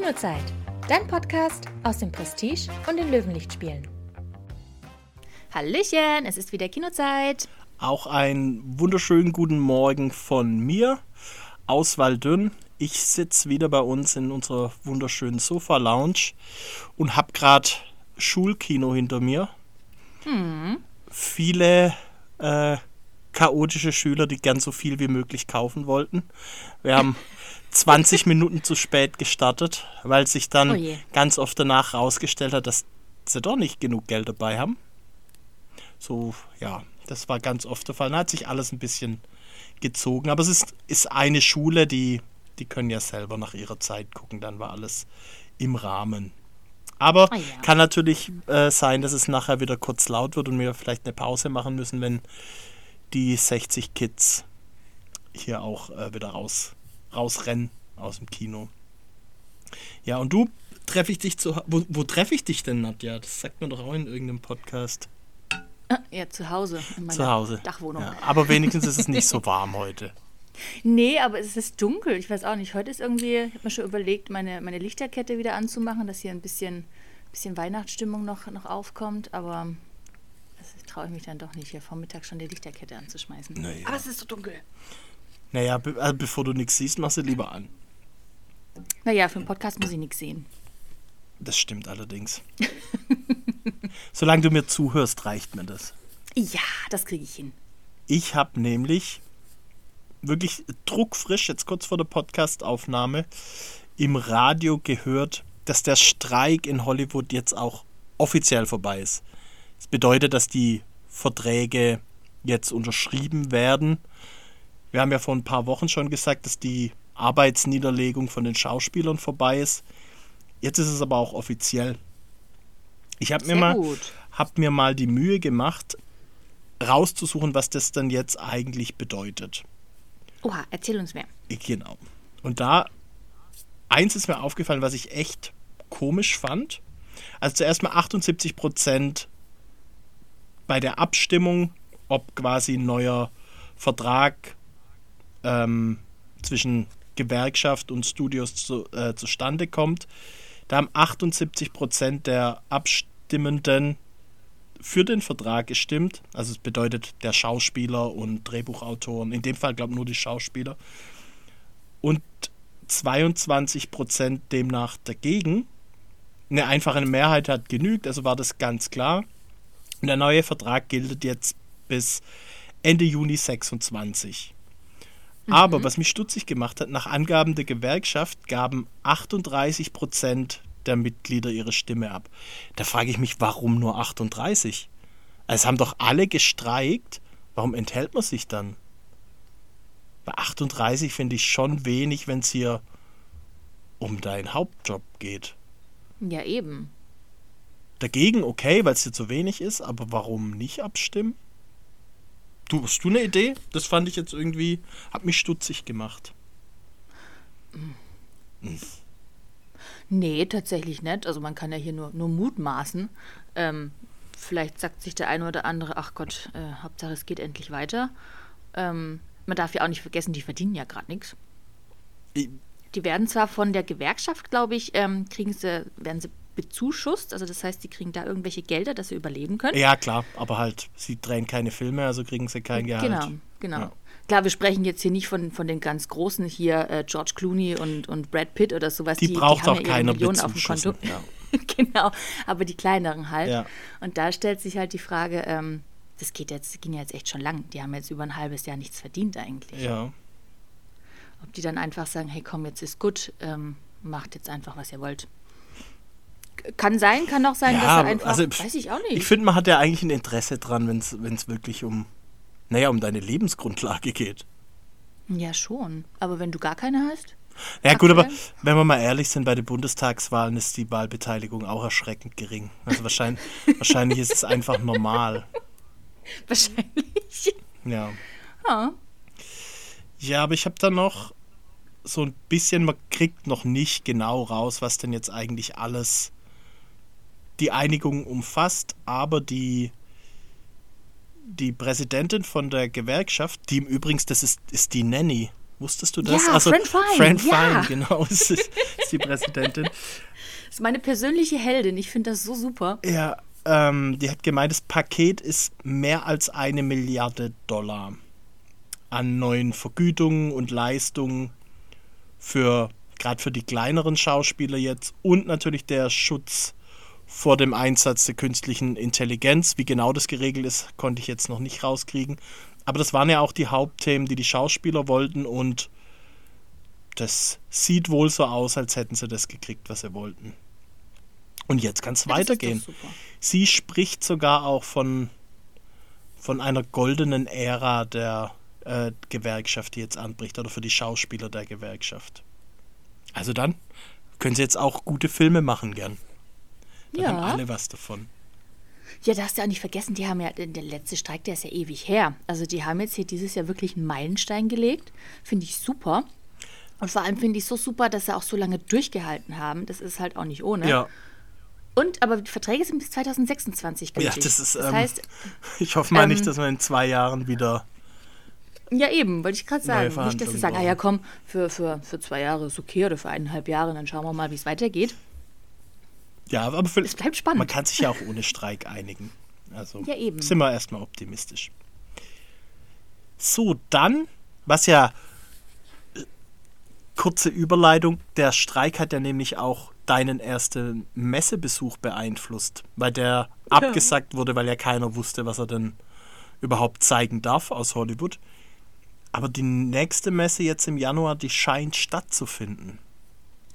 Kinozeit, dein Podcast aus dem Prestige und den Löwenlichtspielen. Hallöchen, es ist wieder Kinozeit. Auch einen wunderschönen guten Morgen von mir aus Waldünn. Ich sitze wieder bei uns in unserer wunderschönen Sofa-Lounge und habe gerade Schulkino hinter mir. Hm. Viele äh, chaotische Schüler, die gern so viel wie möglich kaufen wollten. Wir haben 20 Minuten zu spät gestartet, weil sich dann oh ganz oft danach herausgestellt hat, dass sie doch nicht genug Geld dabei haben. So, ja, das war ganz oft der Fall. Da hat sich alles ein bisschen gezogen. Aber es ist, ist eine Schule, die, die können ja selber nach ihrer Zeit gucken. Dann war alles im Rahmen. Aber oh ja. kann natürlich äh, sein, dass es nachher wieder kurz laut wird und wir vielleicht eine Pause machen müssen, wenn die 60 Kids hier auch äh, wieder raus, rausrennen aus dem Kino. Ja, und du treffe ich dich zu. Wo, wo treffe ich dich denn, Nadja? Das sagt man doch auch in irgendeinem Podcast. Ah, ja, zu Hause. In meiner zu Hause. Dachwohnung. Ja, aber wenigstens ist es nicht so warm heute. Nee, aber es ist dunkel. Ich weiß auch nicht. Heute ist irgendwie, ich habe mir schon überlegt, meine, meine Lichterkette wieder anzumachen, dass hier ein bisschen, bisschen Weihnachtsstimmung noch, noch aufkommt. Aber traue ich mich dann doch nicht, hier vormittags schon die Lichterkette anzuschmeißen. Naja. Aber es ist so dunkel. Naja, be also bevor du nichts siehst, machst du lieber an. Naja, für einen Podcast muss ich nichts sehen. Das stimmt allerdings. Solange du mir zuhörst, reicht mir das. Ja, das kriege ich hin. Ich habe nämlich wirklich druckfrisch, jetzt kurz vor der Podcastaufnahme, im Radio gehört, dass der Streik in Hollywood jetzt auch offiziell vorbei ist. Das bedeutet, dass die Verträge jetzt unterschrieben werden. Wir haben ja vor ein paar Wochen schon gesagt, dass die Arbeitsniederlegung von den Schauspielern vorbei ist. Jetzt ist es aber auch offiziell. Ich habe mir, mal, hab mir mal die Mühe gemacht, rauszusuchen, was das dann jetzt eigentlich bedeutet. Oha, erzähl uns mehr. Genau. Und da, eins ist mir aufgefallen, was ich echt komisch fand. Also zuerst mal 78 Prozent bei der Abstimmung, ob quasi ein neuer Vertrag ähm, zwischen Gewerkschaft und Studios zu, äh, zustande kommt, da haben 78 Prozent der Abstimmenden für den Vertrag gestimmt. Also es bedeutet der Schauspieler und Drehbuchautoren, in dem Fall glaube ich nur die Schauspieler. Und 22 Prozent demnach dagegen. Eine einfache Mehrheit hat genügt, also war das ganz klar. Und der neue Vertrag gilt jetzt bis Ende Juni 26. Mhm. Aber was mich stutzig gemacht hat, nach Angaben der Gewerkschaft gaben 38 Prozent der Mitglieder ihre Stimme ab. Da frage ich mich, warum nur 38? Also, es haben doch alle gestreikt. Warum enthält man sich dann? Bei 38 finde ich schon wenig, wenn es hier um deinen Hauptjob geht. Ja, eben. Dagegen okay, weil es dir zu wenig ist, aber warum nicht abstimmen? Du, hast du eine Idee? Das fand ich jetzt irgendwie, hat mich stutzig gemacht. Hm. Nee, tatsächlich nicht. Also man kann ja hier nur, nur mutmaßen. Ähm, vielleicht sagt sich der eine oder andere, ach Gott, äh, Hauptsache es geht endlich weiter. Ähm, man darf ja auch nicht vergessen, die verdienen ja gerade nichts. Die werden zwar von der Gewerkschaft, glaube ich, ähm, kriegen sie, werden sie bezuschusst. Also das heißt, sie kriegen da irgendwelche Gelder, dass sie überleben können. Ja, klar, aber halt, sie drehen keine Filme, also kriegen sie kein Gehalt. Genau, genau. Ja. Klar, wir sprechen jetzt hier nicht von, von den ganz Großen hier, äh, George Clooney und, und Brad Pitt oder sowas. Die, die braucht die auch ja keiner Millionen auf dem Konto. Ja. genau, aber die kleineren halt. Ja. Und da stellt sich halt die Frage, ähm, das geht jetzt, ging ja jetzt echt schon lang. Die haben jetzt über ein halbes Jahr nichts verdient eigentlich. Ja. Ob die dann einfach sagen, hey komm, jetzt ist gut, ähm, macht jetzt einfach, was ihr wollt. Kann sein, kann auch sein, ja, dass er einfach. Also, weiß ich auch nicht. Ich finde, man hat ja eigentlich ein Interesse dran, wenn es wirklich um, naja, um deine Lebensgrundlage geht. Ja, schon. Aber wenn du gar keine hast? Ja, gut, aber wenn wir mal ehrlich sind, bei den Bundestagswahlen ist die Wahlbeteiligung auch erschreckend gering. Also wahrscheinlich, wahrscheinlich ist es einfach normal. Wahrscheinlich. Ja. Ja, ja aber ich habe da noch so ein bisschen, man kriegt noch nicht genau raus, was denn jetzt eigentlich alles die Einigung umfasst, aber die, die Präsidentin von der Gewerkschaft, die im Übrigen, das ist, ist die Nanny Wusstest du das? Ja, also, Fran Fine, Fran ja. Fine, genau, ist, ist die Präsidentin. Das ist meine persönliche Heldin. Ich finde das so super. Ja, ähm, die hat gemeint, das Paket ist mehr als eine Milliarde Dollar an neuen Vergütungen und Leistungen für gerade für die kleineren Schauspieler jetzt und natürlich der Schutz vor dem Einsatz der künstlichen Intelligenz. Wie genau das geregelt ist, konnte ich jetzt noch nicht rauskriegen. Aber das waren ja auch die Hauptthemen, die die Schauspieler wollten und das sieht wohl so aus, als hätten sie das gekriegt, was sie wollten. Und jetzt kann es Ja, weitergehen. Sie spricht sogar auch von, von einer goldenen Ära der äh, Gewerkschaft, die jetzt anbricht, oder für die Schauspieler der Gewerkschaft. Also dann können sie jetzt auch gute Filme machen gern. Haben Ja. alle was davon. Ja, da hast du auch nicht vergessen, die haben ja, der letzte Streik, der ist ja ewig her. Also die haben jetzt hier dieses Jahr wirklich einen Meilenstein gelegt. Finde ich super. Und vor allem finde ich so super, dass sie auch so lange durchgehalten haben. Das ist halt auch nicht ohne. Ja, Und, aber die Verträge sind bis 2026 ja, gültig. das ist. das ähm, heißt, ich hoffe mal ähm, nicht, dass wir in zwei Jahren wieder. ja eben, wollte ich gerade sagen. Nicht, dass sie sagen, ah ja komm, für, für, für zwei Jahre ist okay oder für eineinhalb Jahre, dann schauen wir mal, wie es weitergeht. Ja, aber für, Es bleibt spannend. man kann sich ja auch ohne Streik einigen. Also Ja, eben. sind wir erstmal optimistisch. So, dann, was ja äh, kurze Überleitung, der Streik hat ja nämlich auch deinen ersten Messebesuch beeinflusst, weil der abgesagt wurde, weil ja keiner wusste, was er denn überhaupt zeigen darf aus Hollywood. Aber die nächste Messe jetzt im Januar, die scheint stattzufinden.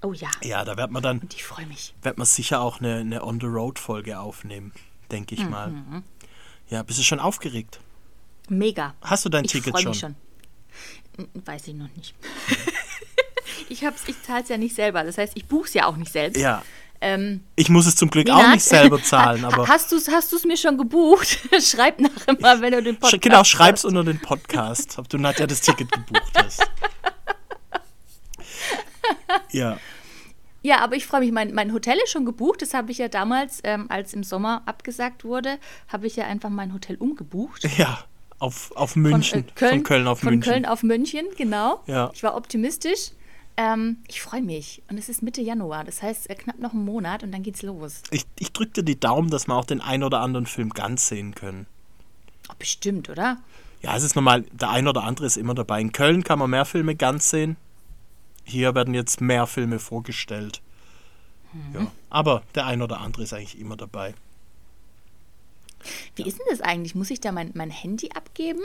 Oh ja. Ja, da wird man dann Und ich freue mich. wird man sicher auch eine, eine On-the-Road-Folge aufnehmen, denke ich mal. Mhm. Ja, bist du schon aufgeregt? Mega. Hast du dein ich Ticket schon? mich schon. Weiß ich noch nicht. ich hab's, ich zahle es ja nicht selber. Das heißt, ich buche es ja auch nicht selbst. Ja. Ähm, Ich muss es zum Glück Nina, auch nicht selber zahlen, aber Hast du es hast du's mir schon gebucht? Schreib nachher mal, wenn du den Podcast genau, schreib's unter den Podcast, ob du Nadja das Ticket gebucht hast. Ja, Ja, aber ich freue mich. Mein, mein Hotel ist schon gebucht. Das habe ich ja damals, ähm, als im Sommer abgesagt wurde, habe ich ja einfach mein Hotel umgebucht. ja, auf, auf Von, München, äh, Köln, von Köln auf von München. Köln auf München, genau. Ja. Ich war optimistisch. Ähm, ich freue mich. Und es ist Mitte Januar. Das heißt, äh, knapp noch einen Monat und dann geht's los. Ich, ich drücke dir die Daumen, dass wir auch den ein oder anderen Film ganz sehen können. Oh, bestimmt, oder? Ja, es ist normal, der ein oder andere ist immer dabei. In Köln kann man mehr Filme ganz sehen. Hier werden jetzt mehr Filme vorgestellt. Mhm. Ja, aber der ein oder andere ist eigentlich immer dabei. Wie ist denn das eigentlich? Muss ich da mein, mein Handy abgeben?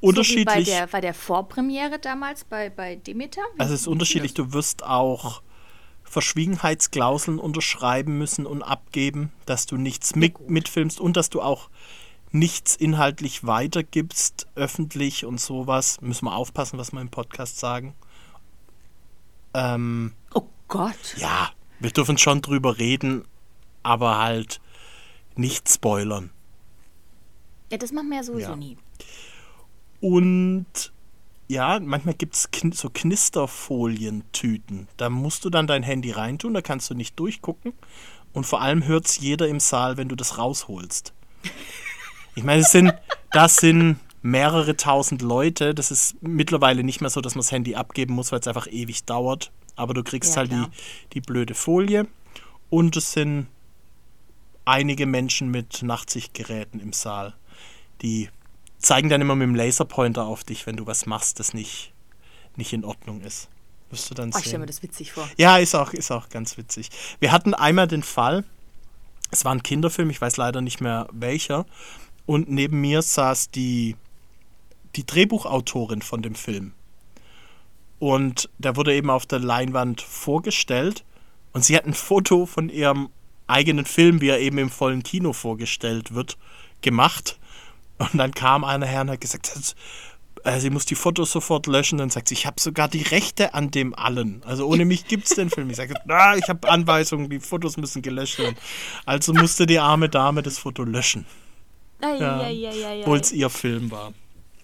Unterschiedlich. So bei der, bei der Vorpremiere damals bei, bei Demeter? Wie- Also es ist unterschiedlich. Du wirst auch Verschwiegenheitsklauseln unterschreiben müssen und abgeben, dass du nichts mit, mitfilmst und dass du auch nichts inhaltlich weitergibst, öffentlich und sowas. Müssen wir aufpassen, was wir im Podcast sagen. Ähm, Oh Gott. ja, wir dürfen schon drüber reden, aber halt nicht spoilern. Ja, das machen wir ja sowieso Ja. nie. Und ja, manchmal gibt es kn so Knisterfolientüten. Da musst du dann dein Handy reintun, da kannst du nicht durchgucken. Und vor allem hört es jeder im Saal, wenn du das rausholst. Ich meine, es sind, das sind mehrere tausend Leute. Das ist mittlerweile nicht mehr so, dass man das Handy abgeben muss, weil es einfach ewig dauert. Aber du kriegst Ja, halt die, klar. die blöde Folie. Und es sind einige Menschen mit Nachtsichtgeräten im Saal. Die zeigen dann immer mit dem Laserpointer auf dich, wenn du was machst, das nicht, nicht in Ordnung ist. Wirst du dann Oh, ich stelle sehen. mir das witzig vor. Ja, ist auch, ist auch ganz witzig. Wir hatten einmal den Fall, es war ein Kinderfilm, ich weiß leider nicht mehr welcher, und neben mir saß die, die Drehbuchautorin von dem Film. Und der wurde eben auf der Leinwand vorgestellt und sie hat ein Foto von ihrem eigenen Film, wie er eben im vollen Kino vorgestellt wird, gemacht. Und dann kam einer her und hat gesagt, äh, sie muss die Fotos sofort löschen. Dann sagt sie, ich habe sogar die Rechte an dem allen. Also ohne mich gibt es den Film. Ich sage, na, ich habe Anweisungen, die Fotos müssen gelöscht werden. Also musste die arme Dame das Foto löschen, Ja. obwohl es ihr Film war.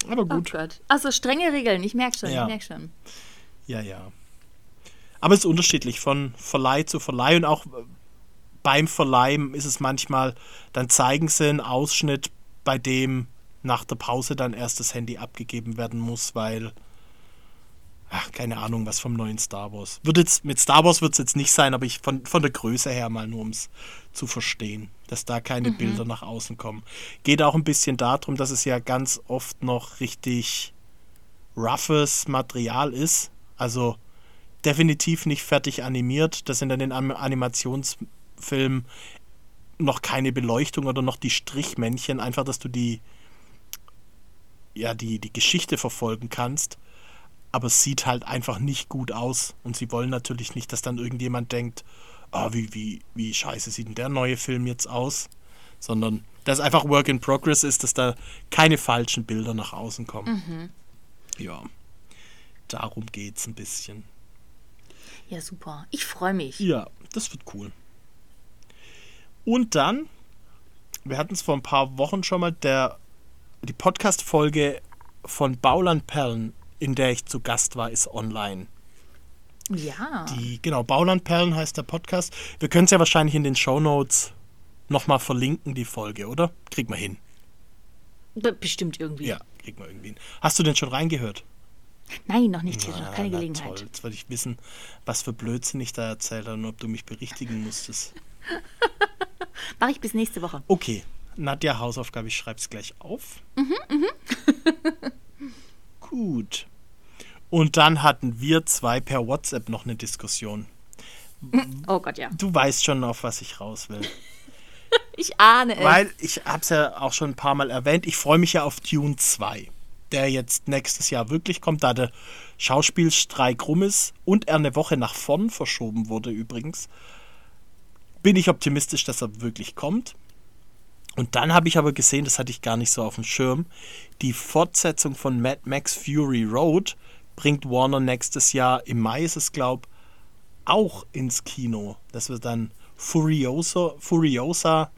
Aber Oh gut, Gott. Also strenge Regeln, ich merke schon, Ja. ich merke schon. ja, ja. Aber es ist unterschiedlich von Verleih zu Verleih und auch äh, beim Verleihen ist es manchmal, dann zeigen sie einen Ausschnitt, bei dem nach der Pause dann erst das Handy abgegeben werden muss, weil ach, keine Ahnung, was vom neuen Star Wars. Wird jetzt, mit Star Wars wird es jetzt nicht sein, aber ich von, von der Größe her mal nur, um es zu verstehen, dass da keine mhm. Bilder nach außen kommen. Geht auch ein bisschen darum, dass es ja ganz oft noch richtig roughes Material ist. Also definitiv nicht fertig animiert. Das sind dann in Animationsfilmen noch keine Beleuchtung oder noch die Strichmännchen, einfach, dass du die ja, die, die Geschichte verfolgen kannst aber es sieht halt einfach nicht gut aus. Und sie wollen natürlich nicht, dass dann irgendjemand denkt, oh, wie, wie, wie scheiße sieht denn der neue Film jetzt aus? Sondern dass einfach Work in Progress ist, dass da keine falschen Bilder nach außen kommen. Mhm. Ja, darum geht's ein bisschen. Ja, super. Ich freue mich. Ja, das wird cool. Und dann, wir hatten es vor ein paar Wochen schon mal, der, die Podcast-Folge von Bauland Perlen in der ich zu Gast war, ist online. Ja. Die, genau, Baulandperlen heißt der Podcast. Wir können es ja wahrscheinlich in den Show Notes nochmal verlinken, die Folge, oder? Kriegen wir hin. Bestimmt irgendwie. Ja, kriegen wir irgendwie hin. Hast du denn schon reingehört? Nein, noch nicht. Na, noch keine na, Gelegenheit. Toll. Jetzt wollte ich wissen, was für Blödsinn ich da erzähle und ob du mich berichtigen musstest. Mache ich bis nächste Woche. Okay. Nadja, Hausaufgabe, ich schreibe es gleich auf. Mhm, mhm. Gut. Und dann hatten wir zwei per WhatsApp noch eine Diskussion. Oh Gott, ja. Du weißt schon, auf was ich raus will. ich ahne es. Weil ich habe es ja auch schon ein paar Mal erwähnt, ich freue mich ja auf Dune 2, der jetzt nächstes Jahr wirklich kommt, da der Schauspielstreik rum ist und er eine Woche nach vorn verschoben wurde übrigens. Bin ich optimistisch, dass er wirklich kommt. Und dann habe ich aber gesehen, das hatte ich gar nicht so auf dem Schirm, die Fortsetzung von Mad Max Fury Road bringt Warner nächstes Jahr, im Mai ist es, glaube auch ins Kino. Das wird dann Furiosa, Furiosa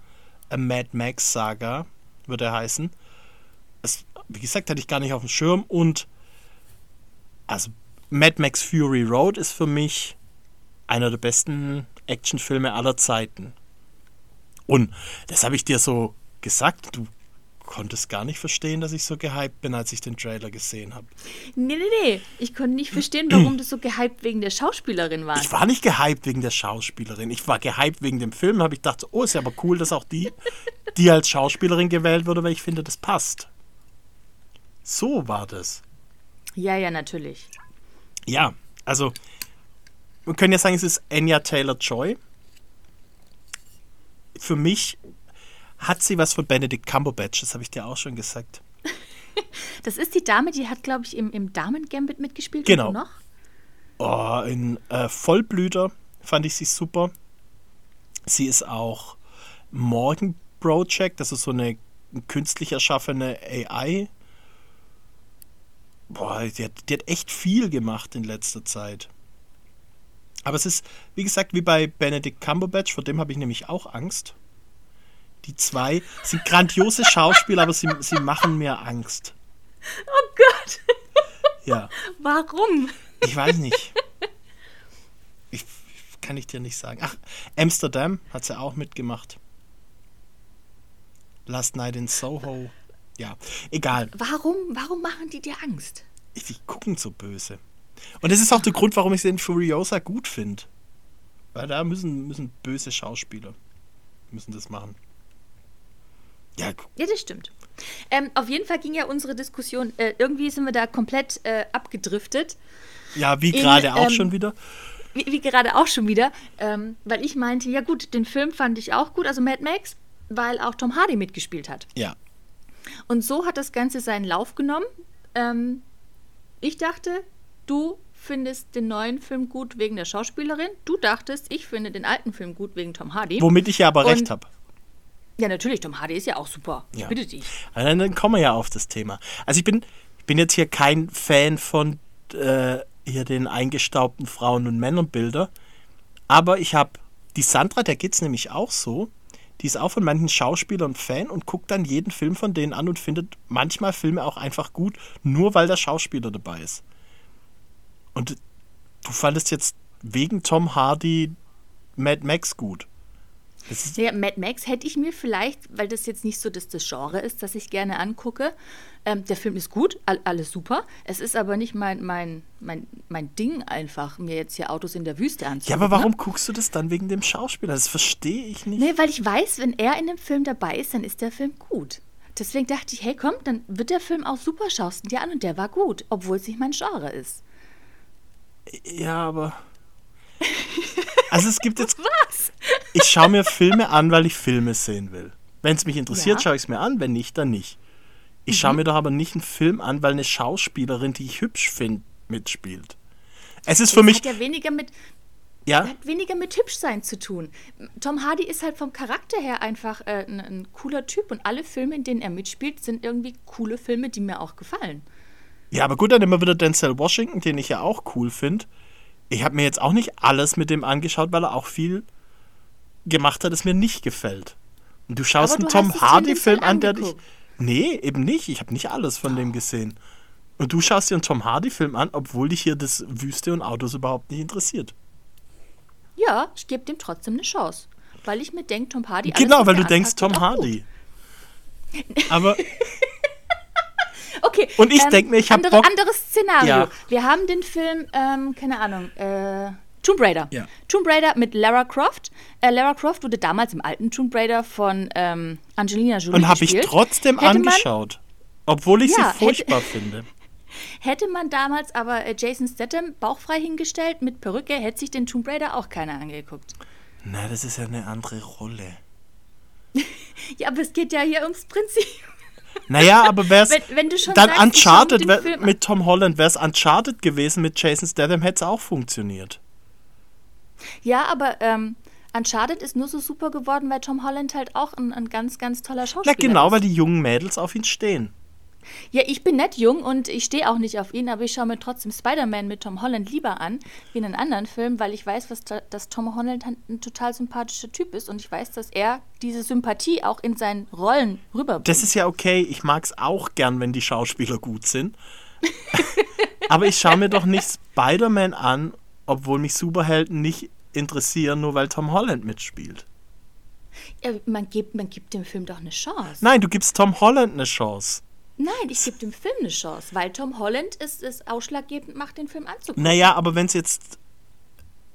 A Mad Max Saga, wird er heißen. Das, wie gesagt, hatte ich gar nicht auf dem Schirm. Und also Mad Max Fury Road ist für mich einer der besten Actionfilme aller Zeiten. Und das habe ich dir so gesagt. Du konntest gar nicht verstehen, dass ich so gehypt bin, als ich den Trailer gesehen habe. Nee, nee, nee. Ich konnte nicht verstehen, warum du so gehypt wegen der Schauspielerin warst. Ich war nicht gehypt wegen der Schauspielerin. Ich war gehypt wegen dem Film. Habe ich gedacht, oh, ist ja aber cool, dass auch die, die als Schauspielerin gewählt wurde, weil ich finde, das passt. So war das. Ja, ja, natürlich. Ja, also, wir können ja sagen, es ist Anya Taylor Joy für mich hat sie was von Benedict Cumberbatch, das habe ich dir auch schon gesagt. das ist die Dame, die hat, glaube ich, im, im Damen-Gambit mitgespielt. Genau. Noch? Oh, in äh, Vollblüter fand ich sie super. Sie ist auch Morgan Project, das ist so eine künstlich erschaffene AI. Boah, die hat, die hat echt viel gemacht in letzter Zeit. Aber es ist, wie gesagt, wie bei Benedict Cumberbatch, vor dem habe ich nämlich auch Angst. Die zwei sind grandiose Schauspieler, aber sie, sie machen mir Angst. Oh Gott. Ja. Warum? Ich weiß nicht. Ich, kann ich dir nicht sagen. Ach, Amsterdam hat sie auch mitgemacht. Last Night in Soho. Ja, egal. Warum, warum machen die dir Angst? Die gucken so böse. Und das ist auch der Grund, warum ich den Furiosa gut finde. Weil da müssen, müssen böse Schauspieler müssen das machen. Ja, ja das stimmt. Ähm, auf jeden Fall ging ja unsere Diskussion, äh, irgendwie sind wir da komplett äh, abgedriftet. Ja, wie gerade auch ähm, schon wieder. Wie, wie gerade auch schon wieder, ähm, weil ich meinte, ja gut, den Film fand ich auch gut, also Mad Max, weil auch Tom Hardy mitgespielt hat. Ja. Und so hat das Ganze seinen Lauf genommen. Ähm, ich dachte, du findest den neuen Film gut wegen der Schauspielerin. Du dachtest, ich finde den alten Film gut wegen Tom Hardy. Womit ich ja aber Und, recht habe. Ja, natürlich, Tom Hardy ist ja auch super. Ja. Ich bitte dich. Also dann kommen wir ja auf das Thema. Also ich bin, ich bin jetzt hier kein Fan von äh, hier den eingestaubten Frauen- und Männerbilder. Aber ich habe die Sandra, der geht es nämlich auch so. Die ist auch von manchen Schauspielern Fan und guckt dann jeden Film von denen an und findet manchmal Filme auch einfach gut, nur weil der Schauspieler dabei ist. Und du fandest jetzt wegen Tom Hardy Mad Max gut. Ja, Mad Max hätte ich mir vielleicht, weil das jetzt nicht so das, das Genre ist, das ich gerne angucke. Ähm, der Film ist gut, all, alles super. Es ist aber nicht mein, mein, mein, mein Ding einfach, mir jetzt hier Autos in der Wüste ja, anzusehen. aber warum guckst du das dann wegen dem Schauspieler? Das verstehe ich nicht. Nee, weil ich weiß, wenn er in dem Film dabei ist, dann ist der Film gut. Deswegen dachte ich, hey komm, dann wird der Film auch super, schaust ihn dir an und der war gut, obwohl es nicht mein Genre ist. Ja, aber. Also es gibt jetzt. Was? Ich schaue mir Filme an, weil ich Filme sehen will. Wenn es mich interessiert, Ja. schaue ich es mir an, wenn nicht, dann nicht. Ich schaue mir doch aber nicht einen Film an, weil eine Schauspielerin, die ich hübsch finde, mitspielt. Es ist für das mich. hat ja weniger mit, Ja, hat weniger mit Hübschsein zu tun. Tom Hardy ist halt vom Charakter her einfach äh, ein, ein cooler Typ und alle Filme, in denen er mitspielt, sind irgendwie coole Filme, die mir auch gefallen. ja, aber gut, dann immer wieder Denzel Washington, den ich ja auch cool finde. Ich habe mir jetzt auch nicht alles mit dem angeschaut, weil er auch viel gemacht hat, das mir nicht gefällt. Und du schaust Aber einen du Tom Hardy-Film an, der dich. Nee, eben nicht. Ich habe nicht alles von dem gesehen. Und du schaust dir einen Tom Hardy-Film an, obwohl dich hier das Wüste und Autos überhaupt nicht interessiert. Ja, ich gebe dem trotzdem eine Chance. Weil ich mir denke, Tom Hardy. genau, weil du denkst, Tom auch gut. Hardy. Aber Okay. Und ich denk mir, ich hab andere, Bock- Anderes Szenario. Ja. Wir haben den Film, ähm, keine Ahnung, äh, Tomb Raider. Ja. Tomb Raider mit Lara Croft. Äh, Lara Croft wurde damals im alten Tomb Raider von ähm, Angelina Jolie und habe ich trotzdem Hätte man- angeschaut. Obwohl ich Ja, sie hätte- furchtbar finde. Hätte man damals aber äh, Jason Statham bauchfrei hingestellt mit Perücke, hätte sich den Tomb Raider auch keiner angeguckt. Na, das ist ja eine andere Rolle. Ja, aber es geht ja hier ums Prinzip. Naja, aber du schon dann sagst, Uncharted wär, mit Tom Holland, wäre es Uncharted gewesen mit Jason Statham, hätte es auch funktioniert. Ja, aber ähm, Uncharted ist nur so super geworden, weil Tom Holland halt auch ein, ein ganz, ganz toller Na Schauspieler genau, ist. weil die jungen Mädels auf ihn stehen. Ja, ich bin nicht jung und ich stehe auch nicht auf ihn, aber ich schaue mir trotzdem Spider-Man mit Tom Holland lieber an, wie einen anderen Film, weil ich weiß, was da, dass Tom Holland ein, ein total sympathischer Typ ist und ich weiß, dass er diese Sympathie auch in seinen Rollen rüberbringt. Das ist ja okay, ich mag es auch gern, wenn die Schauspieler gut sind. aber ich schaue mir doch nicht Spider-Man an, obwohl mich Superhelden nicht interessieren, nur weil Tom Holland mitspielt. ja, man, gibt, man gibt dem Film doch eine Chance. Nein, du gibst Tom Holland eine Chance. Nein, ich gebe dem Film eine Chance, weil Tom Holland ist, ist ausschlaggebend macht, den Film anzugucken. Naja, aber wenn es jetzt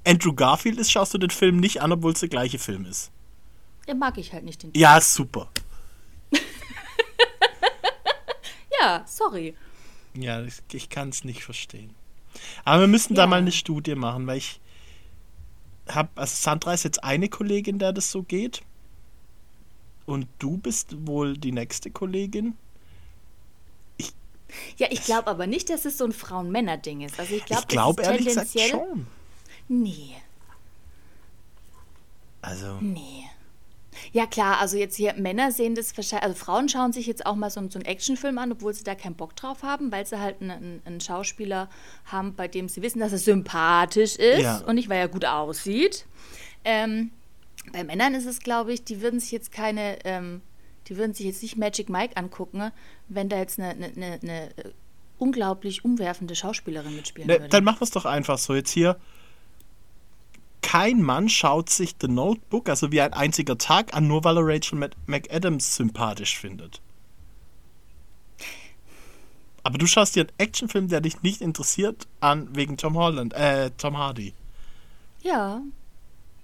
Andrew Garfield ist, schaust du den Film nicht an, obwohl es der gleiche Film ist. Ja, mag ich halt nicht den Ja, super. Ja, sorry. Ja, ich, ich kann es nicht verstehen. Aber wir müssen da Ja. mal eine Studie machen, weil ich habe, also Sandra ist jetzt eine Kollegin, der das so geht. Und du bist wohl die nächste Kollegin. Ja, ich glaube aber nicht, dass es so ein Frauen-Männer-Ding ist. Also ich glaube, ist ehrlich gesagt tendenziell. schon. Nee, Also, nee. Ja klar, also jetzt hier Männer sehen das wahrscheinlich, also Frauen schauen sich jetzt auch mal so, so einen Actionfilm an, obwohl sie da keinen Bock drauf haben, weil sie halt einen, einen, einen Schauspieler haben, bei dem sie wissen, dass er sympathisch ist Ja. und nicht, weil er gut aussieht. Ähm, bei Männern ist es, glaube ich, die würden sich jetzt keine, ähm, die würden sich jetzt nicht Magic Mike angucken, wenn da jetzt eine, eine, eine, äh, unglaublich umwerfende Schauspielerin mitspielen ne, würde. dann machen wir es doch einfach so. Jetzt hier. Kein Mann schaut sich The Notebook, also wie ein einziger Tag, an, nur weil er Rachel Mc- McAdams sympathisch findet. Aber du schaust dir einen Actionfilm, der dich nicht interessiert, an wegen Tom Holland, äh, Tom Hardy. ja.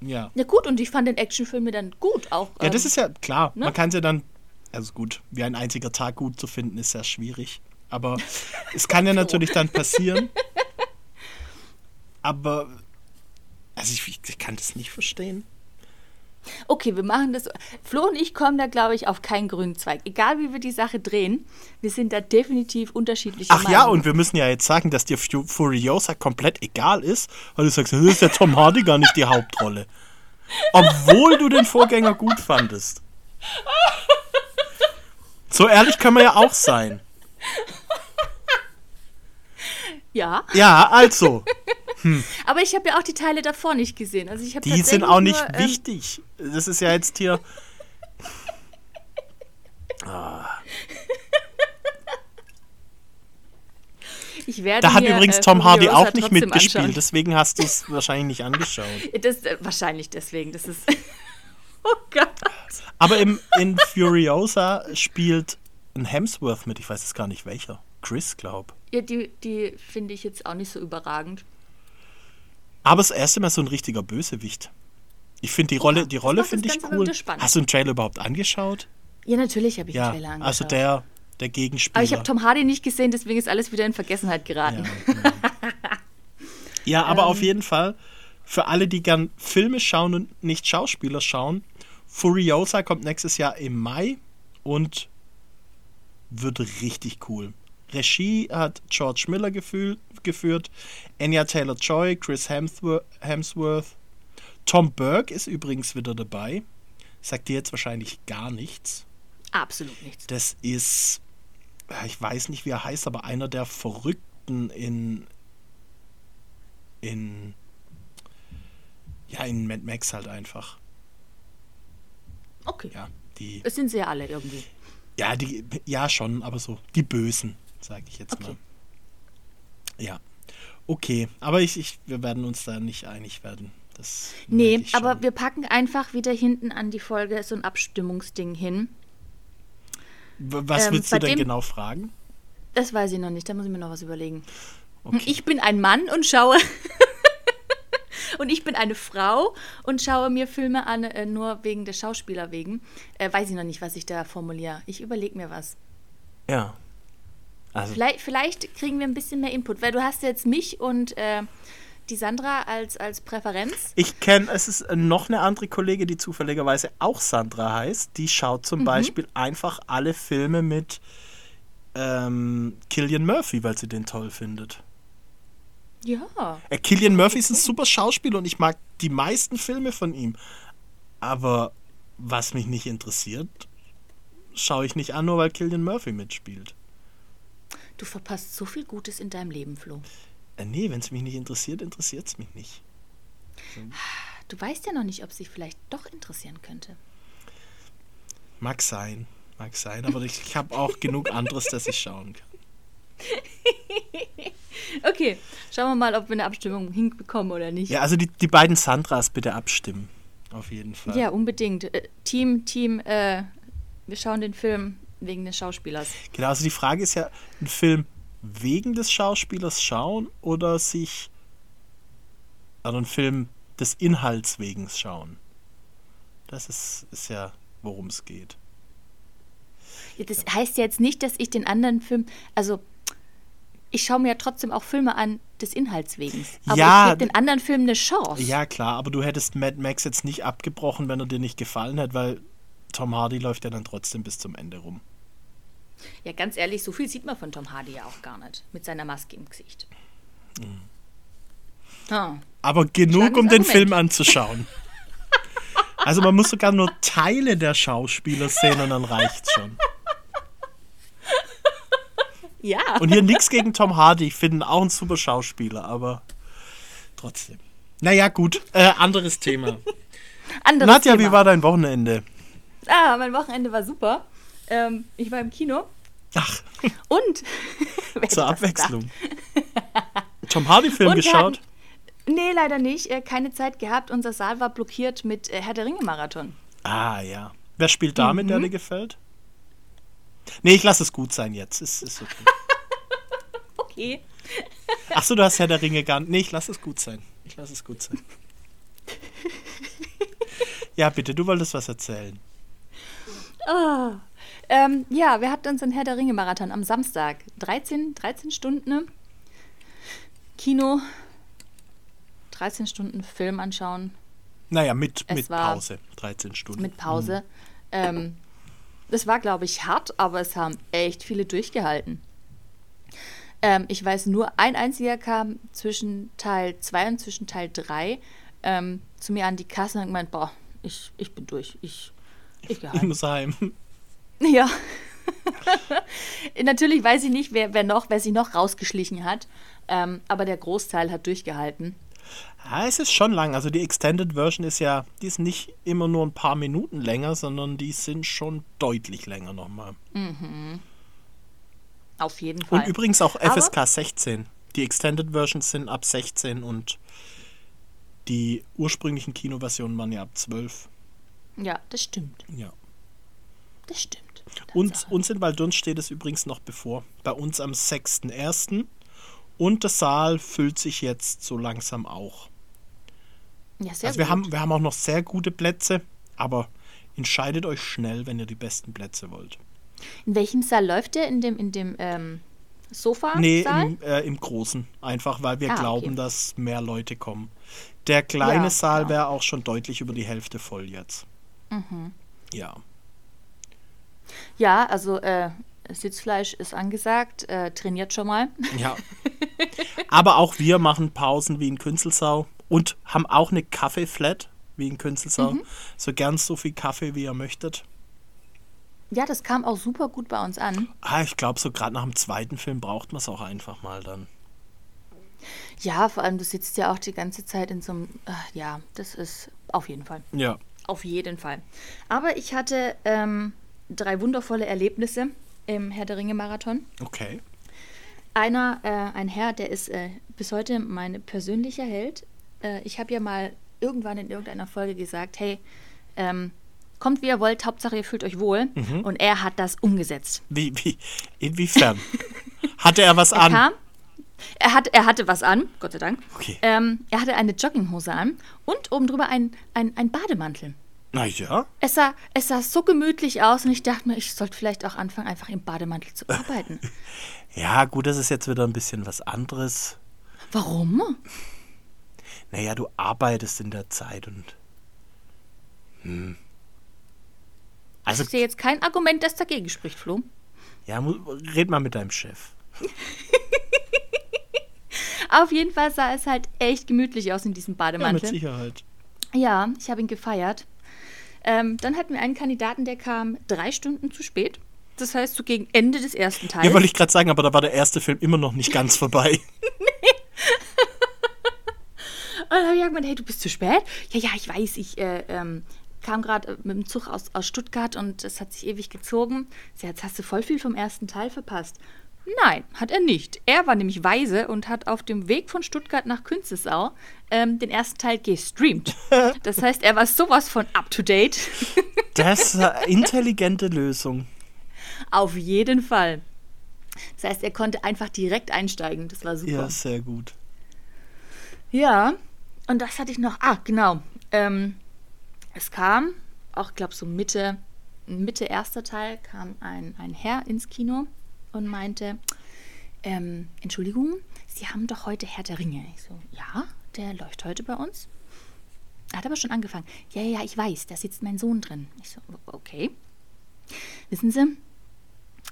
Ja. Ja gut, und ich fand den Actionfilm mir dann gut auch. Ja, das ähm, ist ja klar. ne? Man kann es ja dann, also gut, wie ein einziger Tag gut zu finden, ist sehr schwierig. Aber es kann ja natürlich dann passieren. Aber, also ich, ich kann das nicht verstehen. Okay, wir machen das. Flo und ich kommen da, glaube ich, auf keinen grünen Zweig. Egal wie wir die Sache drehen, wir sind da definitiv unterschiedliche Ach ja, Meinungen. und wir müssen ja jetzt sagen, dass dir Fu- Furiosa komplett egal ist, weil du sagst, das ist ja Tom Hardy gar nicht die Hauptrolle. Obwohl du den Vorgänger gut fandest. So ehrlich können wir ja auch sein. Ja, Ja, also. aber ich habe ja auch die Teile davor nicht gesehen. Also ich habe Die sind auch nicht nur, ähm, wichtig. Das ist ja jetzt hier. Ich werde Da hat mir, übrigens äh, Tom Hardy auch nicht mitgespielt, anschauen. deswegen hast du es wahrscheinlich nicht angeschaut. Das, äh, wahrscheinlich deswegen. Das ist Oh Gott. Aber im, in Furiosa spielt ein Hemsworth mit, ich weiß jetzt gar nicht welcher. Chris, glaub. Ja, die, die finde ich jetzt auch nicht so überragend. Aber das erste Mal so ein richtiger Bösewicht. Ich finde die Rolle, die Rolle finde ich cool. Hast du den Trailer überhaupt angeschaut? Ja, natürlich habe ich Ja, den Trailer angeschaut. also der, der Gegenspieler. Aber ich habe Tom Hardy nicht gesehen, deswegen ist alles wieder in Vergessenheit geraten. Ja, ja. ja aber Ähm. auf jeden Fall, für alle, die gern Filme schauen und nicht Schauspieler schauen, Furiosa kommt nächstes Jahr im Mai und wird richtig cool. Regie hat George Miller gefühl, geführt, Anya Taylor-Joy, Chris Hemsworth, Hemsworth. Tom Burke ist übrigens wieder dabei. Sagt dir jetzt wahrscheinlich gar nichts. Absolut nichts. Das ist, ich weiß nicht, wie er heißt, aber einer der Verrückten in, in, ja, in Mad Max halt einfach. Okay. Ja, die, Es sind sie ja alle irgendwie. ja, die, ja schon, aber so, die Bösen, sage ich jetzt Okay. mal. Ja, okay, aber ich, ich, wir werden uns da nicht einig werden. Das Nee, aber wir packen einfach wieder hinten an die Folge so ein Abstimmungsding hin. Was ähm, willst du denn dem- genau fragen? Das weiß ich noch nicht, da muss ich mir noch was überlegen. Okay. Ich bin ein Mann und schaue. Und ich bin eine Frau und schaue mir Filme an, äh, nur wegen der Schauspieler wegen. Äh, weiß ich noch nicht, was ich da formuliere. Ich überlege mir was. Ja. Also, Vielleicht, vielleicht kriegen wir ein bisschen mehr Input, weil du hast jetzt mich und äh, die Sandra als, als Präferenz. Ich kenne, es ist äh, noch eine andere Kollegin, die zufälligerweise auch Sandra heißt. Die schaut Mhm. zum Beispiel einfach alle Filme mit ähm, Killian Murphy, weil sie den toll findet. Ja. Äh, Killian Murphy ist ein super Schauspieler und ich mag die meisten Filme von ihm. Aber was mich nicht interessiert, schaue ich nicht an, nur weil Killian Murphy mitspielt. Du verpasst so viel Gutes in deinem Leben, Flo. Äh, nee, wenn es mich nicht interessiert, interessiert es mich nicht. Du weißt ja noch nicht, ob sich vielleicht doch interessieren könnte. Mag sein, mag sein, aber ich, ich habe auch genug anderes, das ich schauen kann. Okay, schauen wir mal, ob wir eine Abstimmung hinbekommen oder nicht. Ja, also die, die beiden Sandras bitte abstimmen. Auf jeden Fall. Ja, unbedingt. Äh, Team, Team, äh, wir schauen den Film wegen des Schauspielers. Genau, also die Frage ist ja, einen Film wegen des Schauspielers schauen oder sich also einen Film des Inhalts wegen schauen. Das ist, ist ja, worum es geht. Das heißt ja jetzt nicht, dass ich den anderen Film, also ich schaue mir ja trotzdem auch Filme an des Inhalts wegen. Aber Ja, ich gebe den anderen Filmen eine Chance. Ja, klar, aber du hättest Mad Max jetzt nicht abgebrochen, wenn er dir nicht gefallen hat, weil Tom Hardy läuft ja dann trotzdem bis zum Ende rum. Ja, ganz ehrlich, so viel sieht man von Tom Hardy ja auch gar nicht. Mit seiner Maske im Gesicht. Ah. Aber genug, um den. Film anzuschauen. Also man muss sogar nur Teile der Schauspieler sehen und dann reicht's schon. Ja. Und hier nichts gegen Tom Hardy, ich finde ihn auch ein super Schauspieler, aber trotzdem. Naja, gut, äh, anderes Thema. Anderes Nadja, Thema. wie war dein Wochenende? Ah, mein Wochenende war super. Ähm, ich war im Kino Ach, und zur Abwechslung. Tom Hardy-Film geschaut? hatten- Nee, leider nicht. Äh, keine Zeit gehabt. Unser Saal war blockiert mit äh, Herr der Ringe-Marathon. Ah, ja. Wer spielt da mit, der Mhm. dir gefällt? Nee, ich lasse es gut sein jetzt. Ist, ist okay. Okay. Achso, du hast Herr der Ringe gar nicht. Nee, ich lasse es gut sein. Ich lasse es gut sein. Ja, bitte, du wolltest was erzählen. Ah. Ähm, ja, wir hatten uns einen Herr der Ringe-Marathon am Samstag. 13, 13 Stunden ne? Kino, 13 Stunden Film anschauen Naja, mit, Es mit Pause. 13 Stunden. mit Pause. Ähm, das war, glaube ich, hart, aber es haben echt viele durchgehalten. Ähm, ich weiß, nur ein einziger kam zwischen Teil 2 und zwischen Teil 3 ähm, zu mir an die Kasse und hat gemeint, boah, ich, ich bin durch. Ich, ich gehe Ich muss heim. Ja. Natürlich weiß ich nicht, wer, wer noch, wer sich noch rausgeschlichen hat. Ähm, aber der Großteil hat durchgehalten. Ja, es ist schon lang. Also die Extended Version ist ja, die ist nicht immer nur ein paar Minuten länger, sondern die sind schon deutlich länger nochmal. Auf jeden Fall. Und übrigens auch Aber- FSK 16. Die Extended Versions sind ab 16 und die ursprünglichen Kinoversionen waren ja ab 12. Ja, das stimmt. Ja. Das stimmt. Uns, Tatsache. uns in Waldunst steht es übrigens noch bevor. Bei uns am 6.1. Und der Saal füllt sich jetzt so langsam auch. Ja, sehr also wir gut. haben, wir haben auch noch sehr gute Plätze, aber entscheidet euch schnell, wenn ihr die besten Plätze wollt. In welchem Saal läuft der? In dem, in dem ähm, Sofa-Saal? Nee, im, äh, im Großen. Einfach, weil wir Ah, okay. glauben, dass mehr Leute kommen. Der kleine Ja, Saal wäre auch schon deutlich über die Hälfte voll jetzt. Mhm. Ja. Ja, also äh, Sitzfleisch ist angesagt. Äh, trainiert schon mal. Ja. Aber auch wir machen Pausen wie in Künzelsau und haben auch eine Kaffee-Flat wie in Künzelsau. Mhm. So gern so viel Kaffee, wie ihr möchtet. Ja, das kam auch super gut bei uns an. Ah, ich glaube, so gerade nach dem zweiten Film braucht man es auch einfach mal dann. Ja, vor allem, du sitzt ja auch die ganze Zeit in so einem. Äh, ja, das ist auf jeden Fall. Ja. Auf jeden Fall. Aber ich hatte ähm, drei wundervolle Erlebnisse im Herr der Ringe Marathon. Okay. Einer, äh, ein Herr, der ist äh, bis heute mein persönlicher Held. Äh, ich habe ja mal irgendwann in irgendeiner Folge gesagt, hey, ähm, kommt wie ihr wollt, Hauptsache ihr fühlt euch wohl. Und er hat das umgesetzt. Wie, wie, inwiefern? Hatte er was Er an? kam, er, hat, er hatte was an, Gott sei Dank. Okay. Ähm, er hatte eine Jogginghose an und oben drüber ein, ein, ein Bademantel. Na ja. Es sah, es sah so gemütlich aus und ich dachte mir, ich sollte vielleicht auch anfangen, einfach im Bademantel zu arbeiten. Ja, gut, das ist jetzt wieder ein bisschen was anderes. Warum? Naja, du arbeitest in der Zeit und. Hm. Also, Ich sehe jetzt kein Argument, das dagegen spricht, Flo. ja, red mal mit deinem Chef. Auf jeden Fall sah es halt echt gemütlich aus in diesem Ja, mit Bademantel. Sicherheit. Ja, ich habe ihn gefeiert. Ähm, dann hatten wir einen Kandidaten, der kam drei Stunden zu spät. Das heißt, so gegen Ende des ersten Teils. Ja, wollte ich gerade sagen, aber da war der erste Film immer noch nicht ganz vorbei. Und dann habe ich gemeint, hey, du bist zu spät? Ja, ja, ich weiß, ich äh, ähm, kam gerade mit dem Zug aus, aus Stuttgart und es hat sich ewig gezogen. Sie jetzt hast du voll viel vom ersten Teil verpasst. Nein, hat er nicht. Er war nämlich weise und hat auf dem Weg von Stuttgart nach Künzelsau ähm, den ersten Teil gestreamt. Das heißt, er war sowas von up to date. Das ist eine intelligente Lösung. auf jeden Fall. Das heißt, er konnte einfach direkt einsteigen. Das war super. Ja, sehr gut. Ja, und das hatte ich noch. Ah, genau. Ähm, es kam, auch glaube so Mitte, Mitte erster Teil, kam ein, ein Herr ins Kino und meinte, ähm, Entschuldigung, Sie haben doch heute Herr der Ringe. Ich so, ja, der läuft heute bei uns. Er hat aber schon angefangen. Ja, ja, ja, ich weiß, da sitzt mein Sohn drin. Ich so, okay. Wissen Sie,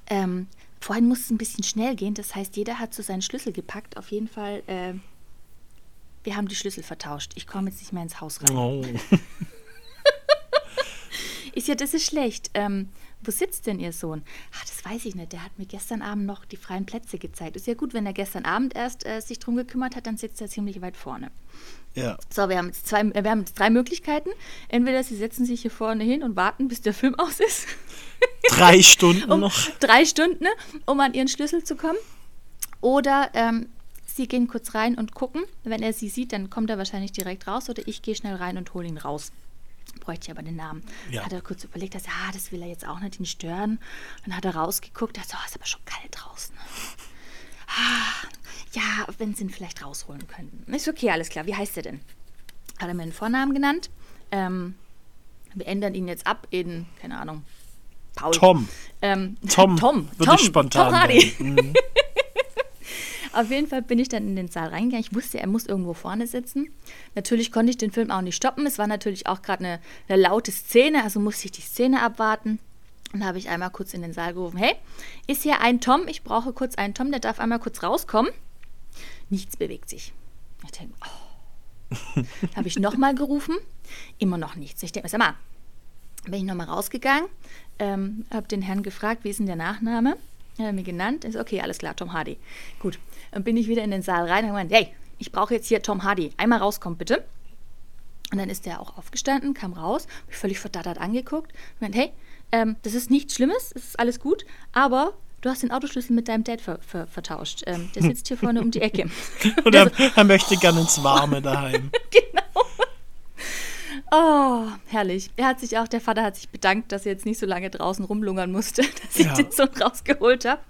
ähm, vorhin musste es ein bisschen schnell gehen. Das heißt, jeder hat so seinen Schlüssel gepackt. Auf jeden Fall, äh, wir haben die Schlüssel vertauscht. Ich komme jetzt nicht mehr ins Haus rein. Oh. Ich ja, das ist schlecht. Ähm, wo sitzt denn Ihr Sohn? Ah, das weiß ich nicht. Der hat mir gestern Abend noch die freien Plätze gezeigt. Ist ja gut, wenn er gestern Abend erst äh, sich drum gekümmert hat, dann sitzt er ziemlich weit vorne. Ja. So, wir haben jetzt zwei, wir haben jetzt drei Möglichkeiten. Entweder Sie setzen sich hier vorne hin und warten, bis der Film aus ist. Drei Stunden um noch. drei Stunden, ne, um an Ihren Schlüssel zu kommen. Oder ähm, Sie gehen kurz rein und gucken. Wenn er Sie sieht, dann kommt er wahrscheinlich direkt raus. Oder ich gehe schnell rein und hole ihn raus. Bräuchte ich aber den Namen. Ja. Hat er kurz überlegt, dass, ah, das will er jetzt auch nicht ihn stören. Dann hat er rausgeguckt, dachte, oh, ist aber schon kalt draußen. Ah, ja, wenn Sie ihn vielleicht rausholen könnten. Ist okay, alles klar. Wie heißt er denn? Hat er mir einen Vornamen genannt. Ähm, wir ändern ihn jetzt ab in, keine Ahnung, Paul. Tom. Ähm, Tom. Tom. Würde Tom. ich spontan Tom Hardy. Mhm. Auf jeden Fall bin ich dann in den Saal reingegangen. Ich wusste, er muss irgendwo vorne sitzen. Natürlich konnte ich den Film auch nicht stoppen. Es war natürlich auch gerade eine, eine laute Szene, also musste ich die Szene abwarten. Und habe ich einmal kurz in den Saal gerufen: Hey, ist hier ein Tom? Ich brauche kurz einen Tom, der darf einmal kurz rauskommen. Nichts bewegt sich. Ich denke, oh. habe ich nochmal gerufen, immer noch nichts. Ich denke, sag mal, bin ich nochmal rausgegangen, ähm, habe den Herrn gefragt, wie ist denn der Nachname? Er hat mir genannt. Ist okay, alles klar, Tom Hardy. Gut, dann bin ich wieder in den Saal rein und gemeint, hey, ich brauche jetzt hier Tom Hardy. Einmal rauskommen, bitte. Und dann ist der auch aufgestanden, kam raus, mich völlig verdattert angeguckt. Und meint, hey, ähm, das ist nichts Schlimmes, es ist alles gut, aber du hast den Autoschlüssel mit deinem Dad ver ver vertauscht. Ähm, der sitzt hier vorne um die Ecke. Und er, er möchte gerne ins Warme daheim. Oh, herrlich. Er hat sich auch, der Vater hat sich bedankt, dass er jetzt nicht so lange draußen rumlungern musste, dass ich Ja. den Sohn rausgeholt habe.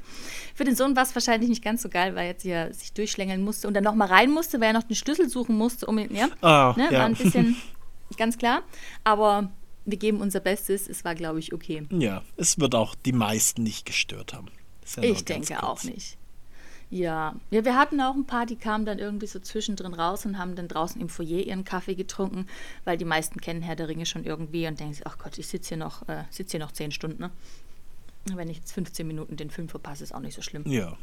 Für den Sohn war es wahrscheinlich nicht ganz so geil, weil er jetzt hier sich durchschlängeln musste und dann nochmal rein musste, weil er noch den Schlüssel suchen musste, um ihn, ja, Ah, ne, ja. war ein bisschen, ganz klar. Aber wir geben unser Bestes. Es war, glaube ich, okay. Ja, es wird auch die meisten nicht gestört haben. Ja Ich denke kurz. auch nicht. Ja. ja, wir hatten auch ein paar, die kamen dann irgendwie so zwischendrin raus und haben dann draußen im Foyer ihren Kaffee getrunken, weil die meisten kennen Herr der Ringe schon irgendwie und denken sich, ach Gott, ich sitze hier noch, äh, sitz hier noch zehn Stunden. Ne? Wenn ich jetzt 15 Minuten den Film verpasse, ist auch nicht so schlimm. Ja.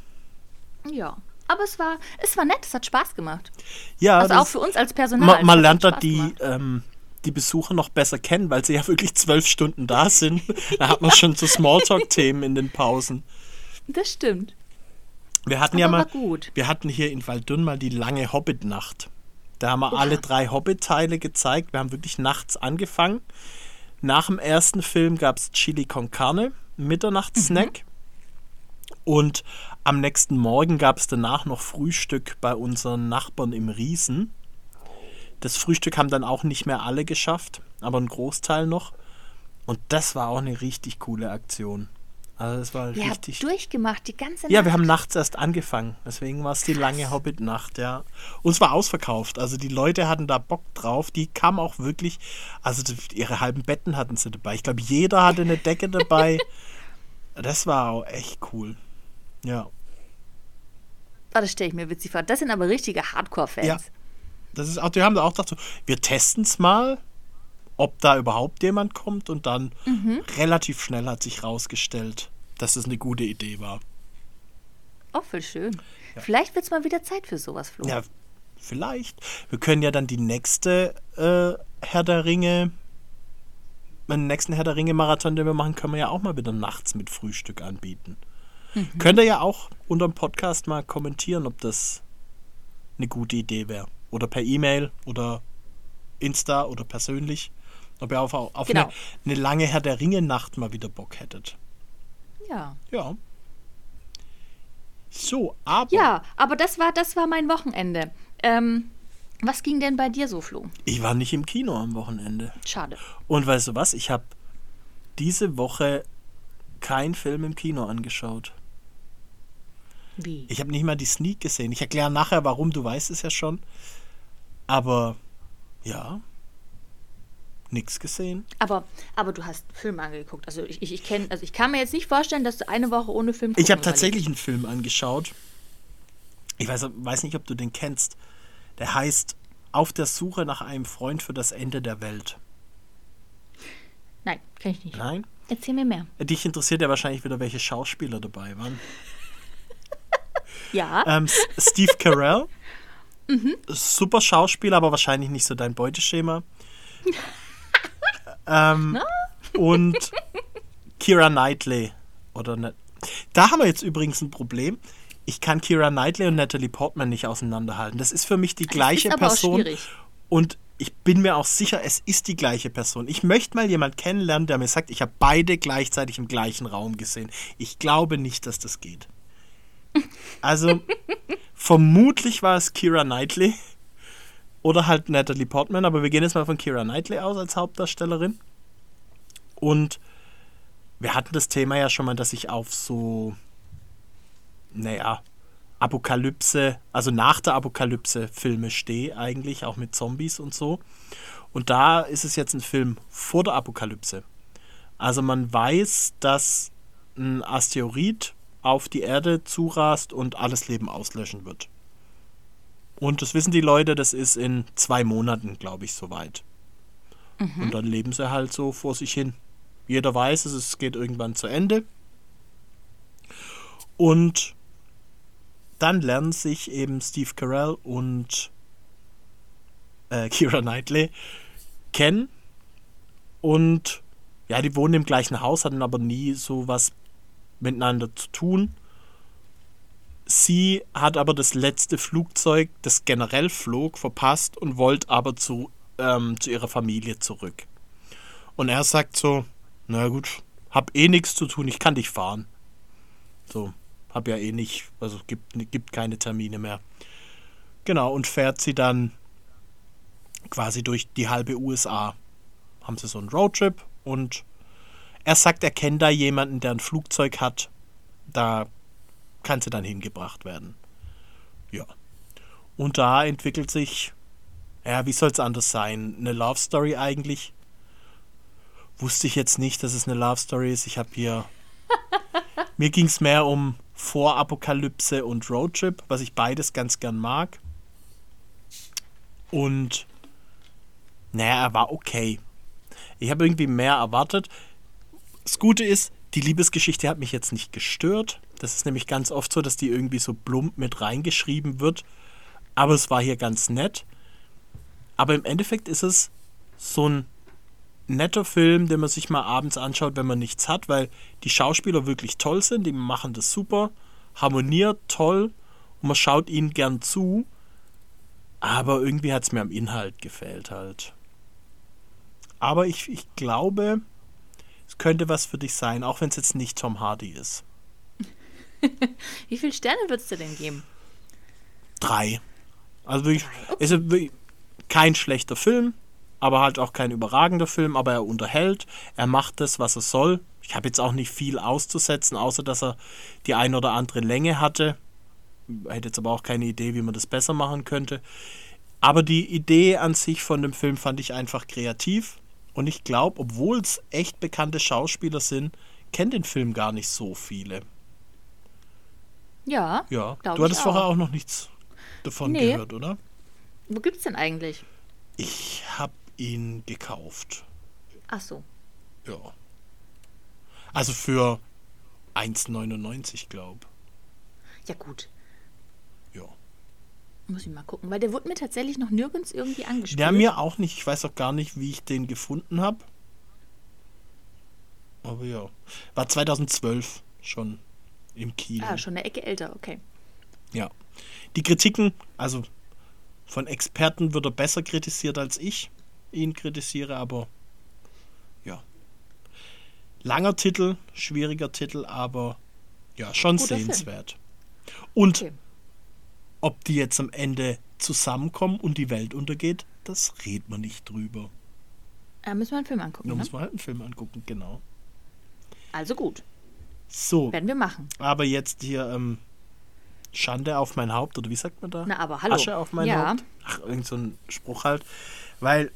Ja. Aber es war, es war nett, es hat Spaß gemacht. Ja, Also auch für uns als Personal. man, man lernt da die, ähm, die Besucher noch besser kennen, weil sie ja wirklich zwölf Stunden da sind. Da hat man schon so Smalltalk-Themen in den Pausen. Das stimmt. Wir hatten ja Aber mal, war gut. wir hatten hier in Waldünn mal die lange Hobbit-Nacht. Da haben wir alle drei Hobbit-Teile gezeigt. Wir haben wirklich nachts angefangen. Nach dem ersten Film gab es Chili con Carne, Mitternachtssnack. Und am nächsten Morgen gab es danach noch Frühstück bei unseren Nachbarn im Riesen. Das Frühstück haben dann auch nicht mehr alle geschafft, aber ein Großteil noch. Und das war auch eine richtig coole Aktion. Also es war Ihr habt richtig. durchgemacht, die ganze Ja, wir Nacht. haben nachts erst angefangen. Deswegen war es die lange Hobbit-Nacht, ja. Uns war ausverkauft. Also die Leute hatten da Bock drauf. Die kamen auch wirklich, also die- ihre halben Betten hatten sie dabei. Ich glaube, jeder hatte eine Decke dabei. Das war auch echt cool. Ja. Ah, das stelle ich mir witzig vor. Das sind aber richtige Hardcore-Fans. Ja. Das ist auch, die haben da auch gedacht, so, wir testen es mal, ob da überhaupt jemand kommt. Und dann relativ schnell hat sich rausgestellt, dass es eine gute Idee war. Oh, voll schön. Vielleicht wird es mal wieder Zeit für sowas, Flo. Ja, vielleicht. Wir können ja dann die nächste äh, Herr der Ringe, den nächsten Herr der Ringe Marathon, den wir machen, können wir ja auch mal wieder nachts mit Frühstück anbieten. Könnt ihr ja auch unter dem Podcast mal kommentieren, ob das eine gute Idee wäre. Oder per E-Mail oder Insta oder persönlich. Ob ihr auf, auf Genau. eine, eine lange Herr der Ringe Nacht mal wieder Bock hättet. Ja. Ja. So, aber Ja, aber das war, das war mein Wochenende. Ähm, was ging denn bei dir so, Flo? ich war nicht im Kino am Wochenende. Schade. Und weißt du was? Ich habe diese Woche keinen Film im Kino angeschaut. Wie? Ich habe nicht mal die Sneak gesehen. Ich erkläre nachher, warum. Du weißt es ja schon. Aber ja, nichts gesehen. Aber, aber du hast Filme angeguckt. Also ich, ich, ich kenne, also ich kann mir jetzt nicht vorstellen, dass du eine Woche ohne Film Ich habe tatsächlich einen Film angeschaut. Ich weiß, weiß nicht, ob du den kennst. Der heißt Auf der Suche nach einem Freund für das Ende der Welt. Nein, kenne ich nicht. Nein? Erzähl mir mehr. Dich interessiert ja wahrscheinlich wieder, welche Schauspieler dabei waren. Ja, Ähm, Steve Carell. Super Schauspieler, aber wahrscheinlich nicht so dein Beuteschema. ähm, und Kira Knightley. Oder ne da haben wir jetzt übrigens ein Problem. Ich kann Kira Knightley und Natalie Portman nicht auseinanderhalten. Das ist für mich die gleiche Person. Und ich bin mir auch sicher, es ist die gleiche Person. Ich möchte mal jemand kennenlernen, der mir sagt, ich habe beide gleichzeitig im gleichen Raum gesehen. Ich glaube nicht, dass das geht. Also, vermutlich war es Kira Knightley oder halt Natalie Portman, aber wir gehen jetzt mal von Kira Knightley aus als Hauptdarstellerin. Und wir hatten das Thema ja schon mal, dass ich auf so, naja, Apokalypse, also nach der Apokalypse Filme stehe eigentlich, auch mit Zombies und so. Und da ist es jetzt ein Film vor der Apokalypse. Also man weiß, dass ein Asteroid auf die Erde zurast und alles Leben auslöschen wird. Und das wissen die Leute, das ist in zwei Monaten, glaube ich, soweit. Und dann leben sie halt so vor sich hin. Jeder weiß, es geht irgendwann zu Ende. Und dann lernen sich eben Steve Carell und äh, Kira Knightley kennen. Und ja, die wohnen im gleichen Haus, hatten aber nie so was miteinander zu tun. Sie hat aber das letzte Flugzeug, das generell flog, verpasst und wollte aber zu, ähm, zu ihrer Familie zurück. Und er sagt so, na gut, hab eh nichts zu tun, ich kann dich fahren. So, hab ja eh nicht, also gibt, gibt keine Termine mehr. Genau, und fährt sie dann quasi durch die halbe USA haben sie so einen Roadtrip und er sagt, er kennt da jemanden, der ein Flugzeug hat. Da kann sie dann hingebracht werden. Ja. Und da entwickelt sich, ja, wie soll es anders sein? Eine Love Story eigentlich. Wusste ich jetzt nicht, dass es eine Love Story ist. Ich habe hier. mir ging es mehr um Vorapokalypse und Roadtrip, was ich beides ganz gern mag. Und naja, er war okay. Ich habe irgendwie mehr erwartet. Das Gute ist, die Liebesgeschichte hat mich jetzt nicht gestört. Das ist nämlich ganz oft so, dass die irgendwie so plump mit reingeschrieben wird. Aber es war hier ganz nett. Aber im Endeffekt ist es so ein netter Film, den man sich mal abends anschaut, wenn man nichts hat, weil die Schauspieler wirklich toll sind, die machen das super, harmoniert toll und man schaut ihnen gern zu. Aber irgendwie hat es mir am Inhalt gefehlt halt. Aber ich, ich glaube, es könnte was für dich sein, auch wenn es jetzt nicht Tom Hardy ist. Wie viele Sterne würdest du denn geben? Drei. Also wirklich, ist wirklich kein schlechter Film, aber halt auch kein überragender Film, aber er unterhält, er macht das, was er soll. Ich habe jetzt auch nicht viel auszusetzen, außer dass er die ein oder andere Länge hatte. Ich hätte jetzt aber auch keine Idee, wie man das besser machen könnte. Aber die Idee an sich von dem Film fand ich einfach kreativ. Und ich glaube, obwohl es echt bekannte Schauspieler sind, kennt den Film gar nicht so viele. Ja. Ja. Du hattest vorher auch noch nichts davon nee. gehört, oder? Wo gibt's denn eigentlich? Ich habe ihn gekauft. Ach so. Ja. Also für 1,99, glaube Ja, gut. Muss ich mal gucken, weil der wurde mir tatsächlich noch nirgends irgendwie angespielt. Ja, mir auch nicht. Ich weiß auch gar nicht, wie ich den gefunden habe. Aber ja. War 2012 schon im Kino. Ah, schon eine Ecke älter, okay. Ja. Die Kritiken, also von Experten wird er besser kritisiert als ich ihn kritisiere, aber ja. Langer Titel, schwieriger Titel, aber ja, schon Guter sehenswert. Film. Und okay ob die jetzt am Ende zusammenkommen und die Welt untergeht, das redet man nicht drüber. Da müssen wir einen Film angucken. Da ne? muss man halt einen Film angucken, genau. Also gut. So. Werden wir machen. Aber jetzt hier ähm, Schande auf mein Haupt, oder wie sagt man da? Na, aber hallo. Asche auf mein ja. Haupt. Ach, irgend so ein Spruch halt. Weil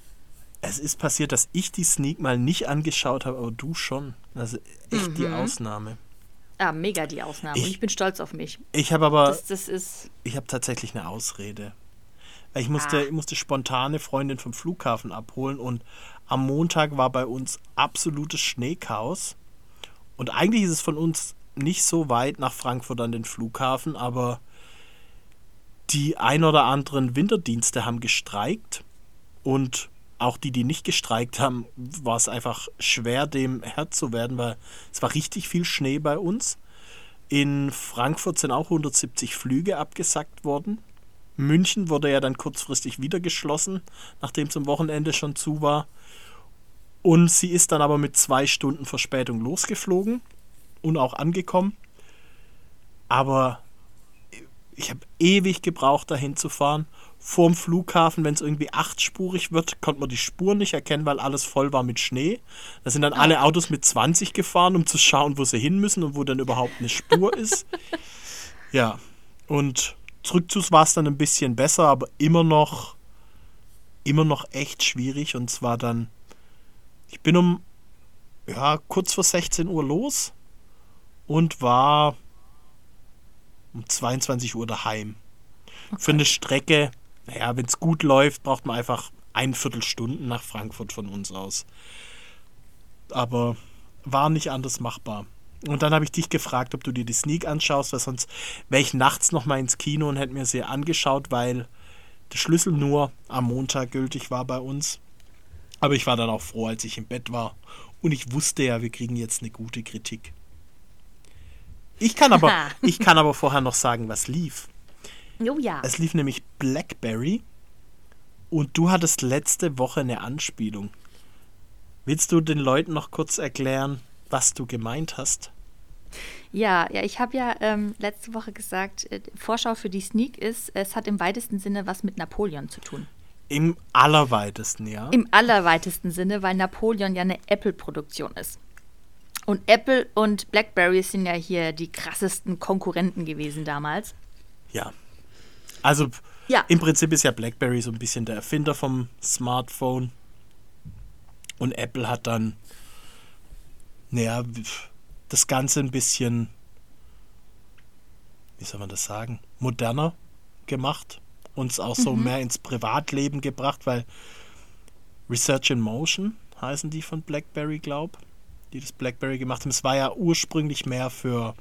es ist passiert, dass ich die Sneak mal nicht angeschaut habe, aber du schon. Also echt mhm. die Ausnahme. Ja, mega die Ausnahme. Ich, und ich bin stolz auf mich. Ich habe aber. Das, das ist ich habe tatsächlich eine Ausrede. Ich musste, ah. ich musste spontane Freundin vom Flughafen abholen und am Montag war bei uns absolutes Schneechaos. Und eigentlich ist es von uns nicht so weit nach Frankfurt an den Flughafen, aber die ein oder anderen Winterdienste haben gestreikt und auch die, die nicht gestreikt haben, war es einfach schwer, dem Herr zu werden, weil es war richtig viel Schnee bei uns. In Frankfurt sind auch 170 Flüge abgesackt worden. München wurde ja dann kurzfristig wieder geschlossen, nachdem es am Wochenende schon zu war. Und sie ist dann aber mit zwei Stunden Verspätung losgeflogen und auch angekommen. Aber ich habe ewig gebraucht, dahin zu fahren vorm Flughafen, wenn es irgendwie achtspurig wird, konnte man die Spuren nicht erkennen, weil alles voll war mit Schnee. Da sind dann alle Autos mit 20 gefahren, um zu schauen, wo sie hin müssen und wo dann überhaupt eine Spur ist. Ja, und Rückzugs war es dann ein bisschen besser, aber immer noch, immer noch echt schwierig. Und zwar dann, ich bin um, ja, kurz vor 16 Uhr los und war um 22 Uhr daheim. Okay. Für eine Strecke, naja, wenn es gut läuft, braucht man einfach ein Viertelstunden nach Frankfurt von uns aus. Aber war nicht anders machbar. Und dann habe ich dich gefragt, ob du dir die Sneak anschaust, weil sonst wäre ich nachts noch mal ins Kino und hätte mir sie angeschaut, weil der Schlüssel nur am Montag gültig war bei uns. Aber ich war dann auch froh, als ich im Bett war. Und ich wusste ja, wir kriegen jetzt eine gute Kritik. Ich kann aber, ich kann aber vorher noch sagen, was lief. Oh ja. Es lief nämlich Blackberry und du hattest letzte Woche eine Anspielung. Willst du den Leuten noch kurz erklären, was du gemeint hast? Ja, ja, ich habe ja ähm, letzte Woche gesagt, äh, Vorschau für die Sneak ist, es hat im weitesten Sinne was mit Napoleon zu tun. Im allerweitesten, ja. Im allerweitesten Sinne, weil Napoleon ja eine Apple-Produktion ist. Und Apple und BlackBerry sind ja hier die krassesten Konkurrenten gewesen damals. Ja. Also Ja. im Prinzip ist ja BlackBerry so ein bisschen der Erfinder vom Smartphone. Und Apple hat dann, naja, das Ganze ein bisschen, wie soll man das sagen, moderner gemacht. Uns auch so mehr ins Privatleben gebracht, weil Research in Motion heißen die von BlackBerry, glaub, die das BlackBerry gemacht haben. Es war ja ursprünglich mehr für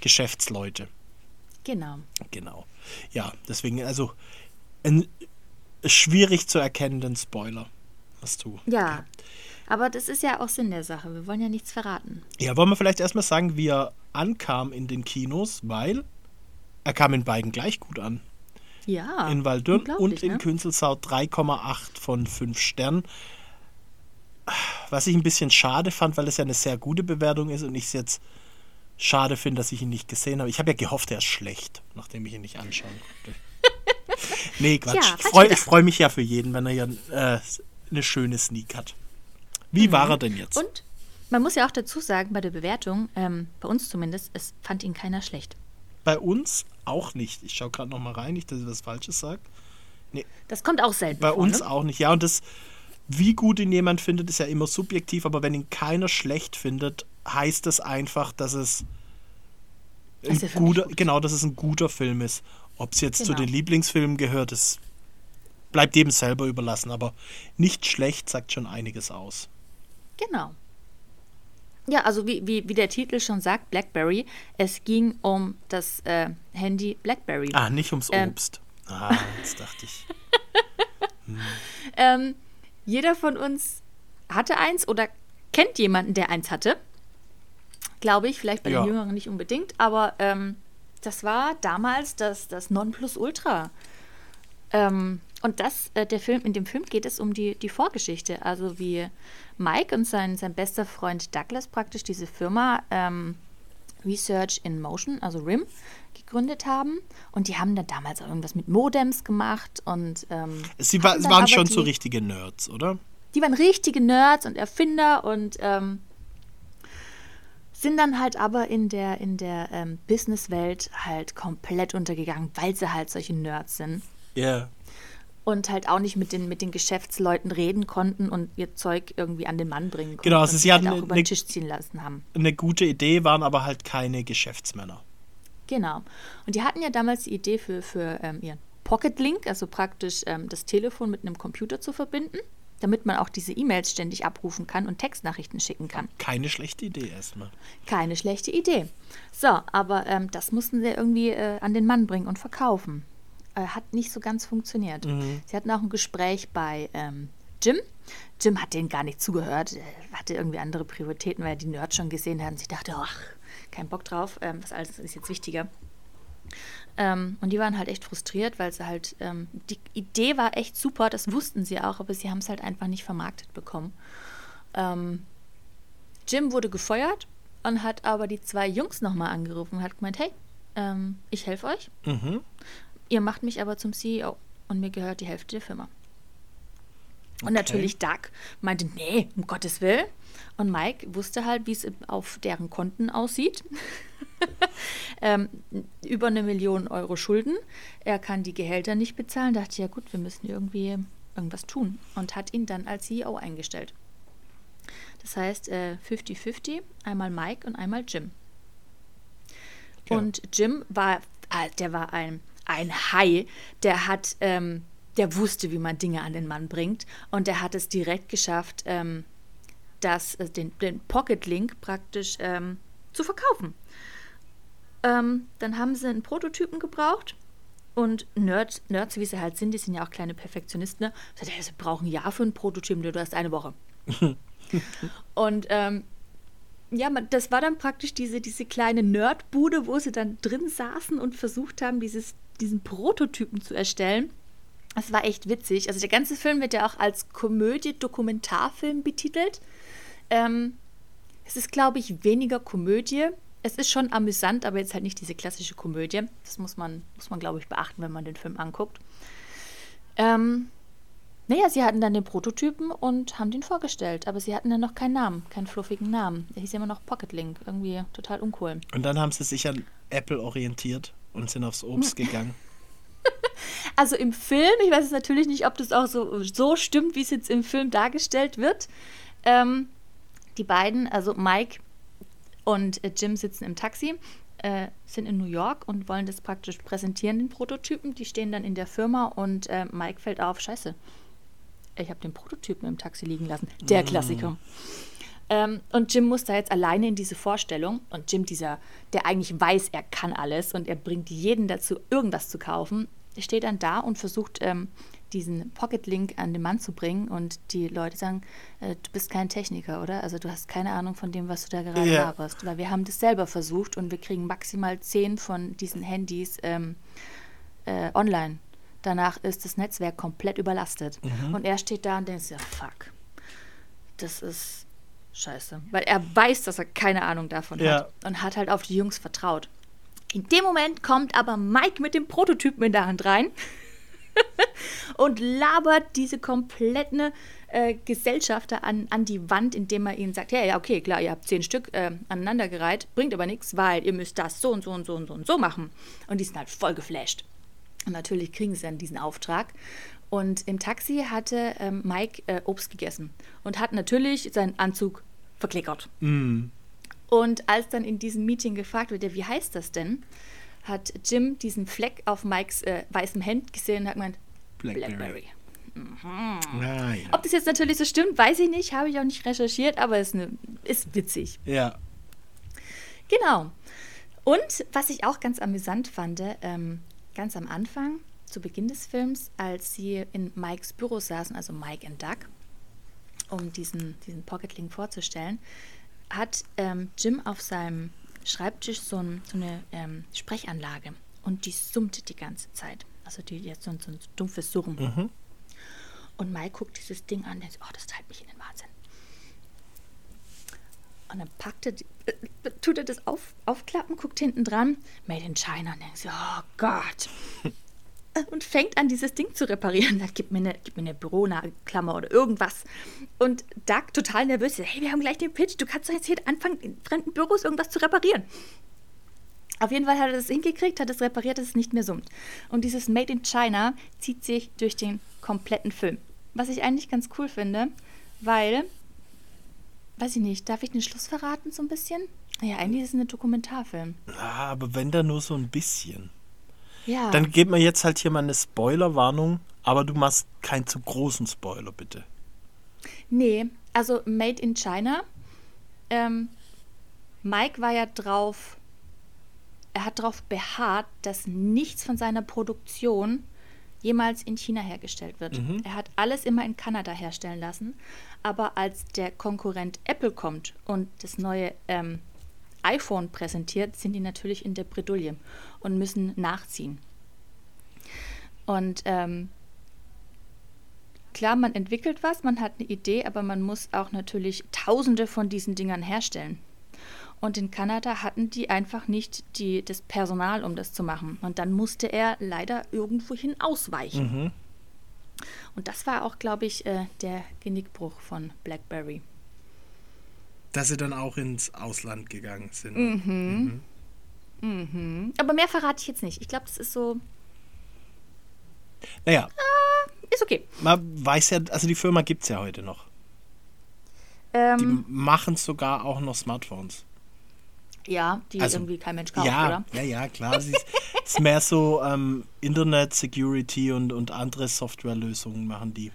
Geschäftsleute. Genau. Genau. Ja, deswegen, also ein schwierig zu erkennenden Spoiler hast du. Ja. Aber das ist ja auch Sinn der Sache. Wir wollen ja nichts verraten. Ja, wollen wir vielleicht erstmal sagen, wie er ankam in den Kinos, weil er kam in beiden gleich gut an. Ja. in Waldürn und in ne? Künzelsau 3,8 von 5 Sternen. Was ich ein bisschen schade fand, weil es ja eine sehr gute Bewertung ist und ich es jetzt schade finde, dass ich ihn nicht gesehen habe. Ich habe ja gehofft, er ist schlecht, nachdem ich ihn nicht anschauen konnte. nee, Quatsch. Ja, ich freue freu mich ja für jeden, wenn er ja äh, eine schöne Sneak hat. Wie war er denn jetzt? Mhm. Und man muss ja auch dazu sagen, bei der Bewertung, ähm, bei uns zumindest, es fand ihn keiner schlecht. Bei uns auch nicht. Ich schaue gerade noch mal rein, nicht, dass ich was Falsches sage. Das kommt auch selten Bei vor, uns ne? auch nicht. Ja, und das, wie gut ihn jemand findet, ist ja immer subjektiv, aber wenn ihn keiner schlecht findet, heißt das einfach, dass es ein Film guter, gut genau, dass es ein guter Film ist. Ob es jetzt zu Genau. den Lieblingsfilmen gehört, das bleibt jedem selber überlassen, aber nicht schlecht sagt schon einiges aus. Genau. Ja, also wie, wie, wie der Titel schon sagt, BlackBerry, es ging um das äh, Handy BlackBerry. Ah, nicht ums Ähm. Obst. Ah, jetzt dachte ich. Ähm, jeder von uns hatte eins oder kennt jemanden, der eins hatte. Glaube ich, vielleicht bei Ja. den Jüngeren nicht unbedingt, aber ähm, das war damals das, das Nonplusultra. Ähm, und das, äh, der Film, in dem Film geht es um die, die Vorgeschichte, also wie Mike und sein, sein bester Freund Douglas praktisch diese Firma ähm, Research in Motion, also RIM, gegründet haben. Und die haben dann damals auch irgendwas mit Modems gemacht und ähm, Sie war, waren schon die, so richtige Nerds, oder? die waren richtige Nerds und Erfinder und ähm, sind dann halt aber in der, in der ähm, Businesswelt halt komplett untergegangen, weil sie halt solche Nerds sind Ja. und halt auch nicht mit den, mit den Geschäftsleuten reden konnten und ihr Zeug irgendwie an den Mann bringen konnten. Genau, also sie halt hatten auch über den Tisch ziehen lassen haben. Eine gute Idee, waren aber halt keine Geschäftsmänner. Genau. Und die hatten ja damals die Idee für, für ähm, ihren Pocket Link, also praktisch ähm, das Telefon mit einem Computer zu verbinden, damit man auch diese E-Mails ständig abrufen kann und Textnachrichten schicken kann. Keine schlechte Idee erstmal. Keine schlechte Idee. So, aber ähm, das mussten sie irgendwie äh, an den Mann bringen und verkaufen. Äh, hat nicht so ganz funktioniert. Sie hatten auch ein Gespräch bei ähm, Jim. Jim hat denen gar nicht zugehört, er hatte irgendwie andere Prioritäten, weil er die Nerds schon gesehen hat und sich dachte, ach, kein Bock drauf, ähm, was alles ist jetzt wichtiger. Ähm, und die waren halt echt frustriert, weil sie halt, ähm, die Idee war echt super, das wussten sie auch, aber sie haben es halt einfach nicht vermarktet bekommen. Ähm, Jim wurde gefeuert und hat aber die zwei Jungs nochmal angerufen und hat gemeint, hey, ähm, ich helfe euch, Mhm. ihr macht mich aber zum CEO und mir gehört die Hälfte der Firma. Und Okay. natürlich Doug meinte, nee, um Gottes Willen. Und Mike wusste halt, wie es auf deren Konten aussieht. ähm, über eine Million Euro Schulden. Er kann die Gehälter nicht bezahlen. Dachte, ja gut, wir müssen irgendwie irgendwas tun. Und hat ihn dann als CEO eingestellt. Das heißt äh, 50-50, einmal Mike und einmal Jim. Ja. Und Jim war, äh, der war ein, ein Hai, der hat, ähm, der wusste, wie man Dinge an den Mann bringt und der hat es direkt geschafft, ähm, das, äh, den, den Pocket Link praktisch ähm, zu verkaufen. Ähm, dann haben sie einen Prototypen gebraucht und Nerds, Nerds, wie sie halt sind, die sind ja auch kleine Perfektionisten, ne? Sagt, "Ja, sie brauchen ein Jahr für einen Prototypen, du hast eine Woche. und ähm, ja, das war dann praktisch diese, diese kleine Nerdbude, wo sie dann drin saßen und versucht haben, dieses, diesen Prototypen zu erstellen. Das war echt witzig. Also der ganze Film wird ja auch als Komödie-Dokumentarfilm betitelt. Ähm, es ist, glaube ich, weniger Komödie. Es ist schon amüsant, aber jetzt halt nicht diese klassische Komödie. Das muss man, muss man glaube ich, beachten, wenn man den Film anguckt. Ähm, Naja, sie hatten dann den Prototypen und haben den vorgestellt, aber sie hatten dann noch keinen Namen, keinen fluffigen Namen. Der hieß immer noch Pocket Link, irgendwie total uncool. Und dann haben sie sich an Apple orientiert und sind aufs Obst gegangen. Also im Film, ich weiß jetzt natürlich nicht, ob das auch so, so stimmt, wie es jetzt im Film dargestellt wird. Ähm, die beiden, also Mike und äh, Jim sitzen im Taxi, äh, sind in New York und wollen das praktisch präsentieren, den Prototypen. Die stehen dann in der Firma und äh, Mike fällt auf, scheiße, ich habe den Prototypen im Taxi liegen lassen. Der Klassiker. Ähm, und Jim muss da jetzt alleine in diese Vorstellung. Und Jim, dieser, der eigentlich weiß, er kann alles und er bringt jeden dazu, irgendwas zu kaufen, steht dann da und versucht, ähm, diesen Pocket Link an den Mann zu bringen. Und die Leute sagen, äh, du bist kein Techniker, oder? Also du hast keine Ahnung von dem, was du da gerade Ja. laberst. Weil wir haben das selber versucht und wir kriegen maximal zehn von diesen Handys ähm, äh, online. Danach ist das Netzwerk komplett überlastet. Und er steht da und denkt ja, fuck, das ist scheiße. Weil er weiß, dass er keine Ahnung davon Ja. hat und hat halt auf die Jungs vertraut. In dem Moment kommt aber Mike mit dem Prototypen in der Hand rein und labert diese kompletten äh, Gesellschafter an, an die Wand, indem er ihnen sagt, ja, ja, okay, klar, ihr habt zehn Stück äh, aneinandergereiht, bringt aber nichts, weil ihr müsst das so und so und so und so und so machen. Und die sind halt voll geflasht. Und natürlich kriegen sie dann diesen Auftrag. Und im Taxi hatte ähm, Mike äh, Obst gegessen und hat natürlich seinen Anzug verklickert. Und als dann in diesem Meeting gefragt wird, ja, wie heißt das denn, hat Jim diesen Fleck auf Mikes äh, weißem Hemd gesehen und hat gemeint, Blackberry. Blackberry. Ah, ja. Ob das jetzt natürlich so stimmt, weiß ich nicht, habe ich auch nicht recherchiert, aber ist, ne, ist witzig. ja. Genau. Und was ich auch ganz amüsant fand, ähm, ganz am Anfang, zu Beginn des Films, als sie in Mikes Büro saßen, also Mike und Doug, um diesen, diesen Pocket Link vorzustellen, hat ähm, Jim auf seinem Schreibtisch so, ein, so eine ähm, Sprechanlage und die summt die ganze Zeit. Also die jetzt so, ein- so ein dumpfes Surren. Und Mike guckt dieses Ding an und denkt, oh, das treibt mich in den Wahnsinn. Und dann packt er, die- äh, tut er das auf, aufklappen, guckt hinten dran, Made in China und denkt oh Gott. Und fängt an, dieses Ding zu reparieren. Sagt, gib mir eine, gib eine Büroklammer oder irgendwas. Und Doug, total nervös, sagt, hey, wir haben gleich den Pitch, du kannst doch jetzt hier anfangen, in fremden Büros irgendwas zu reparieren. Auf jeden Fall hat er das hingekriegt, hat es repariert, dass es nicht mehr summt. Und dieses Made in China zieht sich durch den kompletten Film. Was ich eigentlich ganz cool finde, weil, weiß ich nicht, darf ich den Schluss verraten so ein bisschen? Naja, eigentlich ist es ein Dokumentarfilm. Ah, aber wenn da nur so ein bisschen. Ja. Dann gib mir jetzt halt hier mal eine Spoilerwarnung, aber du machst keinen zu großen Spoiler, bitte. Nee, also Made in China. Ähm, Mike war ja drauf, er hat darauf beharrt, dass nichts von seiner Produktion jemals in China hergestellt wird. Er hat alles immer in Kanada herstellen lassen. Aber als der Konkurrent Apple kommt und das neue ähm, iPhone präsentiert, sind die natürlich in der Bredouille und müssen nachziehen. Und ähm, klar, man entwickelt was, man hat eine Idee, aber man muss auch natürlich tausende von diesen Dingern herstellen. Und in Kanada hatten die einfach nicht die, das Personal, um das zu machen. Und dann musste er leider irgendwohin ausweichen. Und das war auch, glaube ich, äh, der Genickbruch von BlackBerry. Dass sie dann auch ins Ausland gegangen sind. Mhm. Aber mehr verrate ich jetzt nicht. Ich glaube, das ist so, Naja, ist okay. man weiß ja, also die Firma gibt es ja heute noch. Die Ähm, machen sogar auch noch Smartphones. ja, die also, irgendwie kein Mensch kauft, ja, oder? ja, ja, klar. Es ist, ist mehr so ähm, Internet Security und, und andere Softwarelösungen machen die.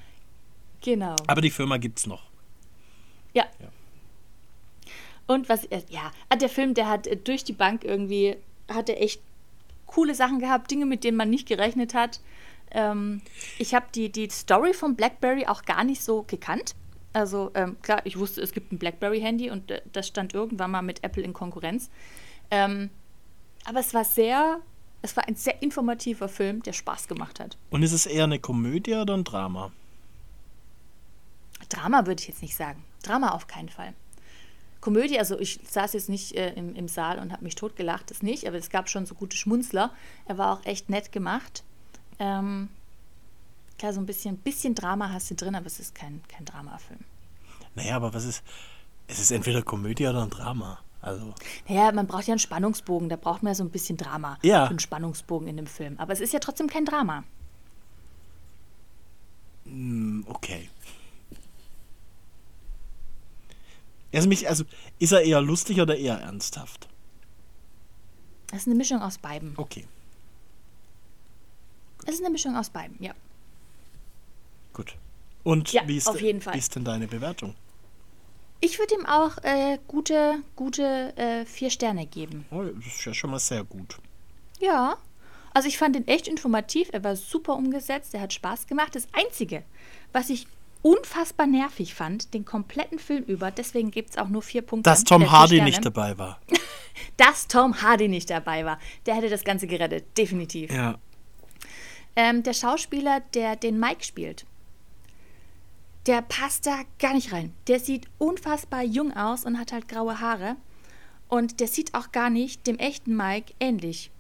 Genau. Aber die Firma gibt es noch. Ja. Ja. Und was, äh, ja, der Film, der hat äh, durch die Bank irgendwie, hatte echt coole Sachen gehabt, Dinge, mit denen man nicht gerechnet hat. Ähm, ich habe die, die Story von BlackBerry auch gar nicht so gekannt. Also ähm, klar, ich wusste, es gibt ein BlackBerry-Handy und äh, das stand irgendwann mal mit Apple in Konkurrenz. Ähm, aber es war sehr, es war ein sehr informativer Film, der Spaß gemacht hat. Und ist es eher eine Komödie oder ein Drama? Drama würde ich jetzt nicht sagen. Drama auf keinen Fall. Komödie, also ich saß jetzt nicht äh, im, im Saal und habe mich totgelacht, das nicht, aber es gab schon so gute Schmunzler. Er war auch echt nett gemacht. Ähm, Klar, so ein bisschen, bisschen Drama hast du drin, aber es ist kein, kein Dramafilm. Naja, aber was ist. Es ist entweder Komödie oder ein Drama. Also. Naja, man braucht ja einen Spannungsbogen, da braucht man ja so ein bisschen Drama. Ja. Einen Spannungsbogen in dem Film. Aber es ist ja trotzdem kein Drama. Okay. Also, mich, also ist er eher lustig oder eher ernsthaft? Es ist eine Mischung aus beiden. Okay, Es ist eine Mischung aus beiden, ja. gut. Und Ja, wie, ist, auf jeden Fall. wie ist denn deine Bewertung? Ich würde ihm auch äh, gute, gute äh, vier Sterne geben. Oh, das ist ja schon mal sehr gut. Ja. Also ich fand ihn echt informativ, er war super umgesetzt, er hat Spaß gemacht. Das Einzige, was ich unfassbar nervig fand, den kompletten Film über, deswegen gibt es auch nur vier Punkte. Dass Tom Hardy Sterne, nicht dabei war. Dass Tom Hardy nicht dabei war. Der hätte das Ganze gerettet, definitiv. Ja. Ähm, der Schauspieler, der den Mike spielt, der passt da gar nicht rein. Der sieht unfassbar jung aus und hat halt graue Haare. Und der sieht auch gar nicht dem echten Mike ähnlich.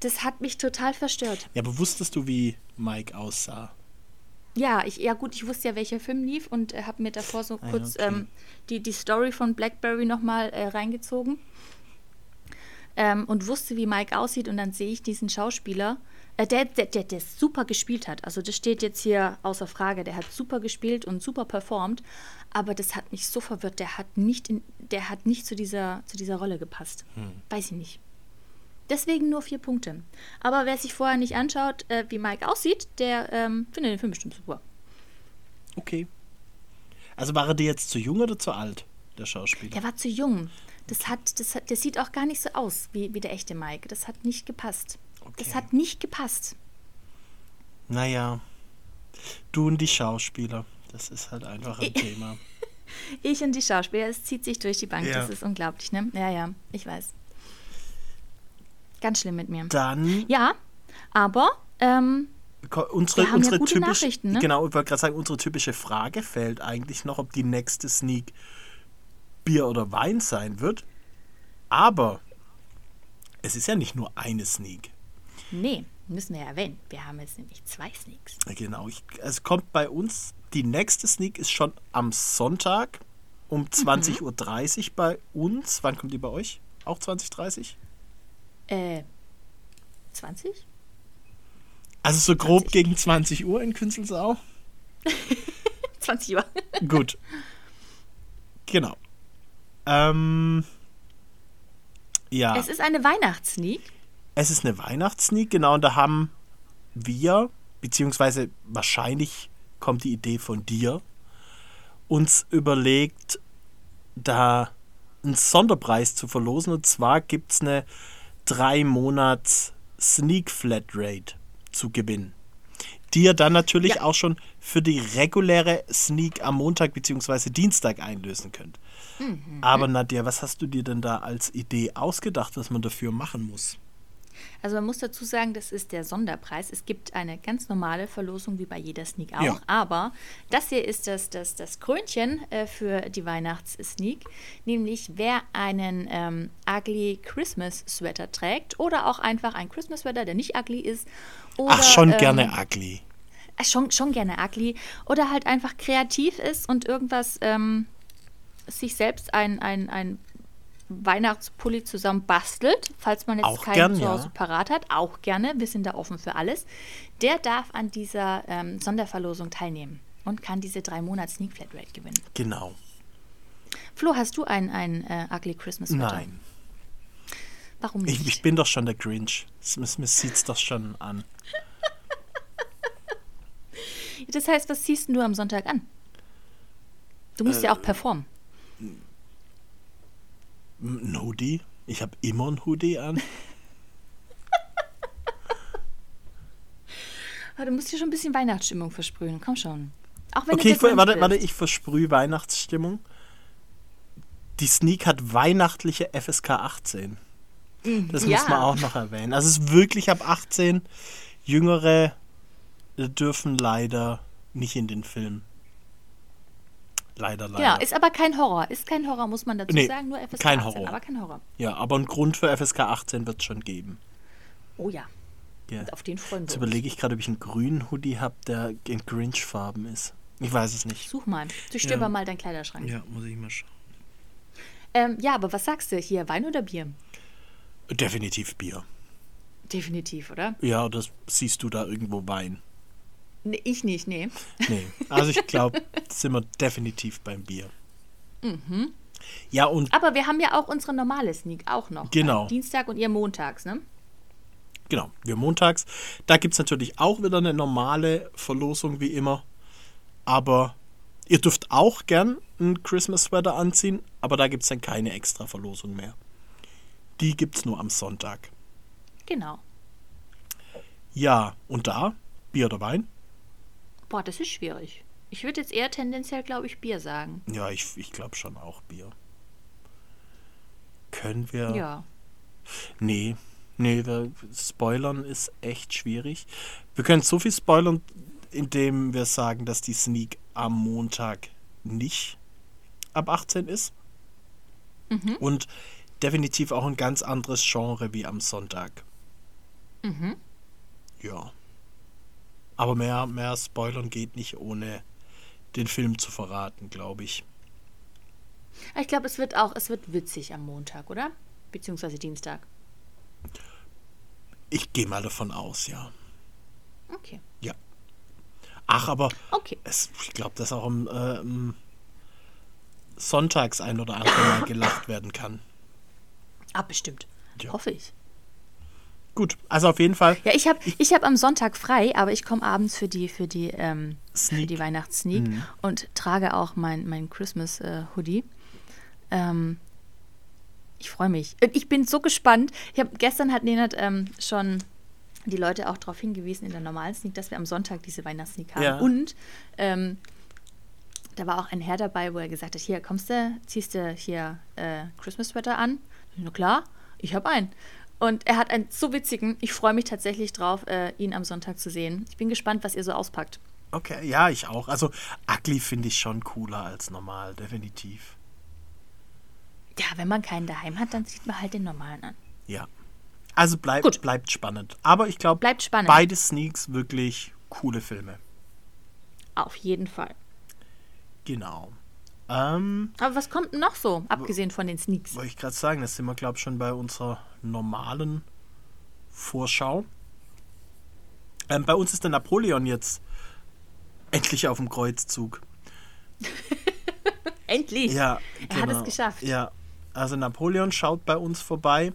Das hat mich total verstört. Ja, aber wusstest du, wie Mike aussah? Ja, ich, ja gut, ich wusste ja, welcher Film lief und äh, habe mir davor so Ah, kurz okay. ähm, die, die Story von Blackberry nochmal äh, reingezogen. Ähm, und wusste, wie Mike aussieht und dann sehe ich diesen Schauspieler, äh, der, der, der, der super gespielt hat. Also das steht jetzt hier außer Frage. Der hat super gespielt und super performt, aber das hat mich so verwirrt. Der hat nicht, in, der hat nicht zu dieser, zu dieser Rolle gepasst. Weiß ich nicht. Deswegen nur vier Punkte. Aber wer sich vorher nicht anschaut, äh, wie Mike aussieht, der ähm, findet den Film bestimmt super. Okay. Also war er dir jetzt zu jung oder zu alt, der Schauspieler? Der war zu jung. Das hat, das hat, der sieht auch gar nicht so aus wie, wie der echte Mike. Das hat nicht gepasst. Das Okay. hat nicht gepasst. Naja. Du und die Schauspieler. Das ist halt einfach ein Thema. Ich und die Schauspieler, es zieht sich durch die Bank. Ja. Das ist unglaublich, ne? Ja, ja, ich weiß. Ganz schlimm mit mir. Dann Ja, aber ähm, unsere, Wir haben ja unsere gute typische, Nachrichten, ne? genau, ich wollte gerade sagen, unsere typische Frage fällt eigentlich noch, ob die nächste Sneak Bier oder Wein sein wird. Aber es ist ja nicht nur eine Sneak. nee, müssen wir ja erwähnen. Wir haben jetzt nämlich zwei Sneaks. Genau, ich, es kommt bei uns, die nächste Sneak ist schon am Sonntag um Mhm. 20.30 Uhr bei uns. Wann kommt die bei euch? Auch 20.30 Äh, 20? Also so grob 20. gegen 20 Uhr in Künzelsau. 20 Uhr. Gut. Genau. Ähm, ja, Es ist eine Weihnachtssneak. es ist eine Weihnachtssneak, genau, und da haben wir, beziehungsweise wahrscheinlich kommt die Idee von dir, uns überlegt, da einen Sonderpreis zu verlosen. Und zwar gibt es eine drei Monats Sneak Flatrate zu gewinnen. Die ihr dann natürlich Ja. auch schon für die reguläre Sneak am Montag bzw. Dienstag einlösen könnt. Aber Nadja, was hast du dir denn da als Idee ausgedacht, was man dafür machen muss? Also man muss dazu sagen, das ist der Sonderpreis. Es gibt eine ganz normale Verlosung wie bei jeder Sneak auch. Ja. Aber das hier ist das, das, das Krönchen äh, für die Weihnachts-Sneak. Nämlich wer einen ähm, Ugly Christmas Sweater trägt oder auch einfach ein Christmas Sweater, der nicht ugly ist. Oder, Ach, schon ähm, gerne ugly. äh, Schon, schon gerne ugly. Oder halt einfach kreativ ist und irgendwas ähm, sich selbst ein, ein, ein Weihnachtspulli zusammen bastelt, falls man jetzt Auch keinen gern, zu ja. Hause parat hat, auch gerne, wir sind da offen für alles, der darf an dieser ähm, Sonderverlosung teilnehmen und kann diese drei Monats Sneak Flatrate gewinnen. Genau. Flo, hast du ein, ein äh, Ugly Christmas Sweater? Nein. Warum nicht? Ich, ich bin doch schon der Grinch. Mir sieht es doch schon an. das heißt, was ziehst du am Sonntag an? Du musst Äh, ja auch performen. Ein Hoodie? Ich habe immer ein Hoodie an. Aber du musst dir schon ein bisschen Weihnachtsstimmung versprühen. Komm schon. Auch wenn Okay, ich, warte, warte, ich versprühe Weihnachtsstimmung. Die Sneak hat weihnachtliche FSK 18. Das ja. muss man auch noch erwähnen. Also es ist wirklich ab 18. Jüngere dürfen leider nicht in den Film. Leider, leider. Genau, ist aber kein Horror. Ist kein Horror, muss man dazu Nee, sagen. Nur FSK kein 18, Horror. aber kein Horror. ja, aber einen Grund für FSK 18 wird es schon geben. Oh ja. Ja. Und auf den freuen wir Jetzt uns. überlege ich gerade, ob ich einen grünen Hoodie habe, der in Grinch-Farben ist. Ich weiß es nicht. Such mal. Durchstöber Ja. mal deinen Kleiderschrank. Ja, muss ich mal schauen. Ähm, ja, aber was sagst du hier? Wein oder Bier? Definitiv Bier. Definitiv, oder? Ja, das siehst du da irgendwo Wein. Nee, ich nicht, nee. Nee, also ich glaube, sind wir definitiv beim Bier. Ja, und Aber wir haben ja auch unsere normale Sneak auch noch. Genau. Äh, Dienstag und ihr montags, ne? genau, wir montags. Da gibt es natürlich auch wieder eine normale Verlosung wie immer. Aber ihr dürft auch gern ein Christmas Sweater anziehen, aber da gibt es dann keine extra Verlosung mehr. Die gibt es nur am Sonntag. Genau. Ja, und da? Bier oder Wein? Boah, das ist schwierig. Ich würde jetzt eher tendenziell, glaube ich, Bier sagen. Ja, ich, ich glaube schon auch Bier. Können wir. Ja. Nee, nee, wir, spoilern ist echt schwierig. Wir können so viel spoilern, indem wir sagen, dass die Sneak am Montag nicht ab 18 ist. Und definitiv auch ein ganz anderes Genre wie am Sonntag. Ja. Aber mehr, mehr spoilern geht nicht, ohne den Film zu verraten, glaube ich. Ich glaube, es wird auch, es wird witzig am Montag, oder? Beziehungsweise Dienstag. Ich gehe mal davon aus, ja. Okay. Ja. Ach, aber Okay. es, ich glaube, dass auch am ähm, Sonntags ein oder andere Mal gelacht werden kann. Ah, bestimmt. Ja. Hoffe ich. Gut, also auf jeden Fall Ja, ich habe ich hab am Sonntag frei, aber ich komme abends für die, für die, ähm, Sneak. Mhm. die Weihnachtssneak und trage auch mein, mein Christmas-Hoodie. ähm, ich freue mich. Und ich bin so gespannt. Ich habe gestern hat Nenad ähm, schon die Leute auch darauf hingewiesen in der normalen Sneak, dass wir am Sonntag diese Weihnachtssneak haben. Ja. Und ähm, da war auch ein Herr dabei, wo er gesagt hat, hier kommst du, ziehst du hier äh, Christmas Sweater an? Na klar, ich habe einen. Und er hat einen so witzigen, ich freue mich tatsächlich drauf, äh, ihn am Sonntag zu sehen. Ich bin gespannt, was ihr so auspackt. Okay, ja, ich auch. Also Ugly finde ich schon cooler als normal, definitiv. Ja, wenn man keinen daheim hat, dann zieht man halt den normalen an. Ja. Also bleib, Gut. bleibt spannend. Aber ich glaube, beide Sneaks wirklich coole Filme. Auf jeden Fall. Genau. Ähm, Aber was kommt noch so, abgesehen von den Sneaks? wollte ich gerade sagen, das sind wir, glaube ich, schon bei unserer normalen Vorschau. Ähm, bei uns ist der Napoleon jetzt endlich auf dem Kreuzzug. Endlich! Ja, Er hat es geschafft. Ja, also Napoleon schaut bei uns vorbei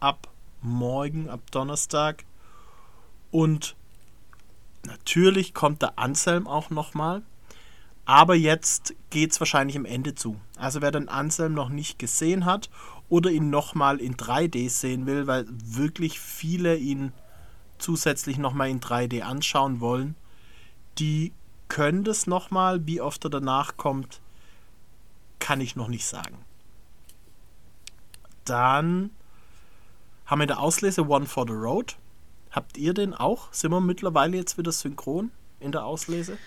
ab morgen, ab Donnerstag. Und natürlich kommt der Anselm auch nochmal. Aber jetzt geht es wahrscheinlich am Ende zu. Also wer den Anselm noch nicht gesehen hat oder ihn nochmal in 3D sehen will, weil wirklich viele ihn zusätzlich nochmal in 3D anschauen wollen, die können das nochmal. Wie oft er danach kommt, kann ich noch nicht sagen. Dann haben wir in der Auslese One for the Road. Habt ihr den auch? Sind wir mittlerweile jetzt wieder synchron in der Auslese?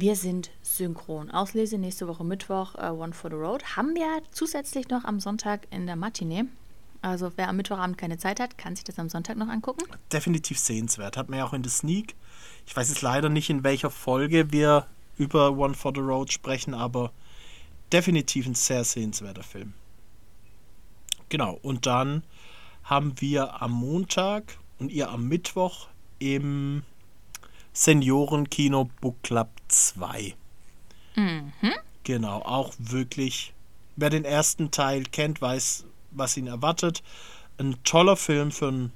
Wir sind synchron. Auslese nächste Woche Mittwoch, äh, One for the Road. Haben wir zusätzlich noch am Sonntag in der Matinee. Also wer am Mittwochabend keine Zeit hat, kann sich das am Sonntag noch angucken. Definitiv sehenswert. Hat man ja auch in der Sneak. Ich weiß jetzt leider nicht, in welcher Folge wir über One for the Road sprechen, aber definitiv ein sehr sehenswerter Film. Genau, und dann haben wir am Montag und ihr am Mittwoch im Seniorenkino Book Club 2. Genau, auch wirklich, wer den ersten Teil kennt, weiß, was ihn erwartet. Ein toller Film für einen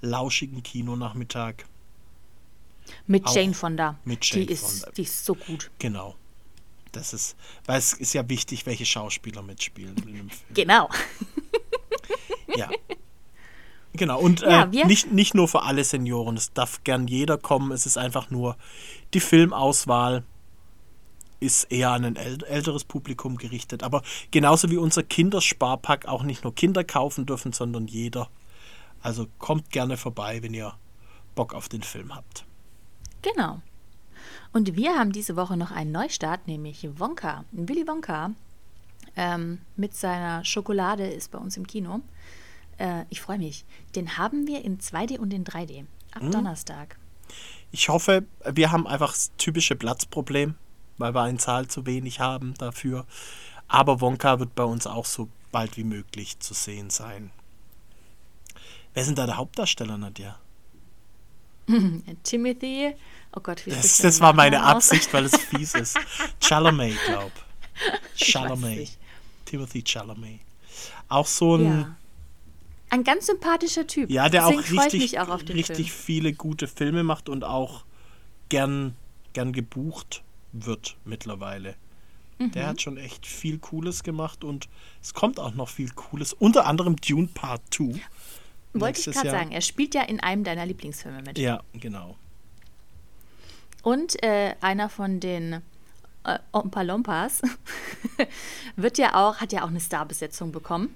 lauschigen Kinonachmittag. Mit Auch Jane Fonda. mit Jane die, ist, Fonda. die ist so gut. Genau. Das ist, weil es ist ja wichtig, welche Schauspieler mitspielen in einem Film. Genau. Ja. Genau, und äh, Ja, wir- nicht, nicht nur für alle Senioren, es darf gern jeder kommen, es ist einfach nur die Filmauswahl ist eher an ein äl älteres Publikum gerichtet. Aber genauso wie unser Kindersparpack auch nicht nur Kinder kaufen dürfen, sondern jeder. Also kommt gerne vorbei, wenn ihr Bock auf den Film habt. Genau. Und wir haben diese Woche noch einen Neustart, nämlich Wonka. Willy Wonka ähm, mit seiner Schokolade ist bei uns im Kino. Äh, ich freue mich. Den haben wir in 2D und in 3D. ab Donnerstag. Ich hoffe, wir haben einfach das typische Platzproblem, weil wir eine Zahl zu wenig haben dafür. Aber Wonka wird bei uns auch so bald wie möglich zu sehen sein. Wer sind da der Hauptdarsteller, Nadja? Timothy, oh Gott, wie Das, das war meine aus? Absicht, weil es fies ist. Chalamet, glaub. Chalamet. Timothy Chalamet. Auch so ein, Ja. Ein ganz sympathischer Typ. ja, der Deswegen auch richtig, auch richtig Film. viele gute Filme macht und auch gern, gern gebucht wird mittlerweile. Mhm. Der hat schon echt viel Cooles gemacht und es kommt auch noch viel Cooles. Unter anderem Dune Part 2. Wollte ich gerade sagen, er spielt ja in einem deiner Lieblingsfilme mit. Ja, genau. Und äh, einer von den äh, Ompa Lompas wird ja auch, hat ja auch eine Starbesetzung bekommen.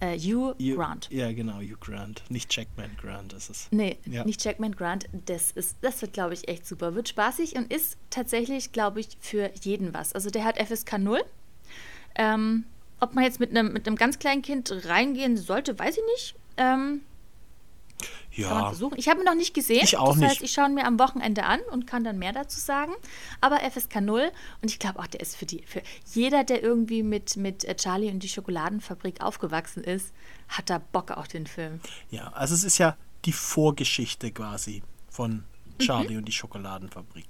Äh, Hugh Hugh- Grant. Ja, genau, Hugh Grant. Nicht Jackman Grant, ist. Nee, Ja. nicht Jackman Grant. Das, ist, das wird, glaube ich, echt super. Wird spaßig und ist tatsächlich, glaube ich, für jeden was. Also der hat FSK 0. Ähm, ob man jetzt mit einem mit ganz kleinen Kind reingehen sollte, weiß ich nicht. Ähm, Ja. Ich habe ihn noch nicht gesehen. Ich auch das nicht. heißt, ich schaue ihn mir am Wochenende an und kann dann mehr dazu sagen. Aber FSK 0 und ich glaube auch, der ist für die, für jeder, der irgendwie mit, mit äh, Charlie und die Schokoladenfabrik aufgewachsen ist, hat da Bock auf den Film. ja, also es ist ja die Vorgeschichte quasi von Mhm. Charlie und die Schokoladenfabrik.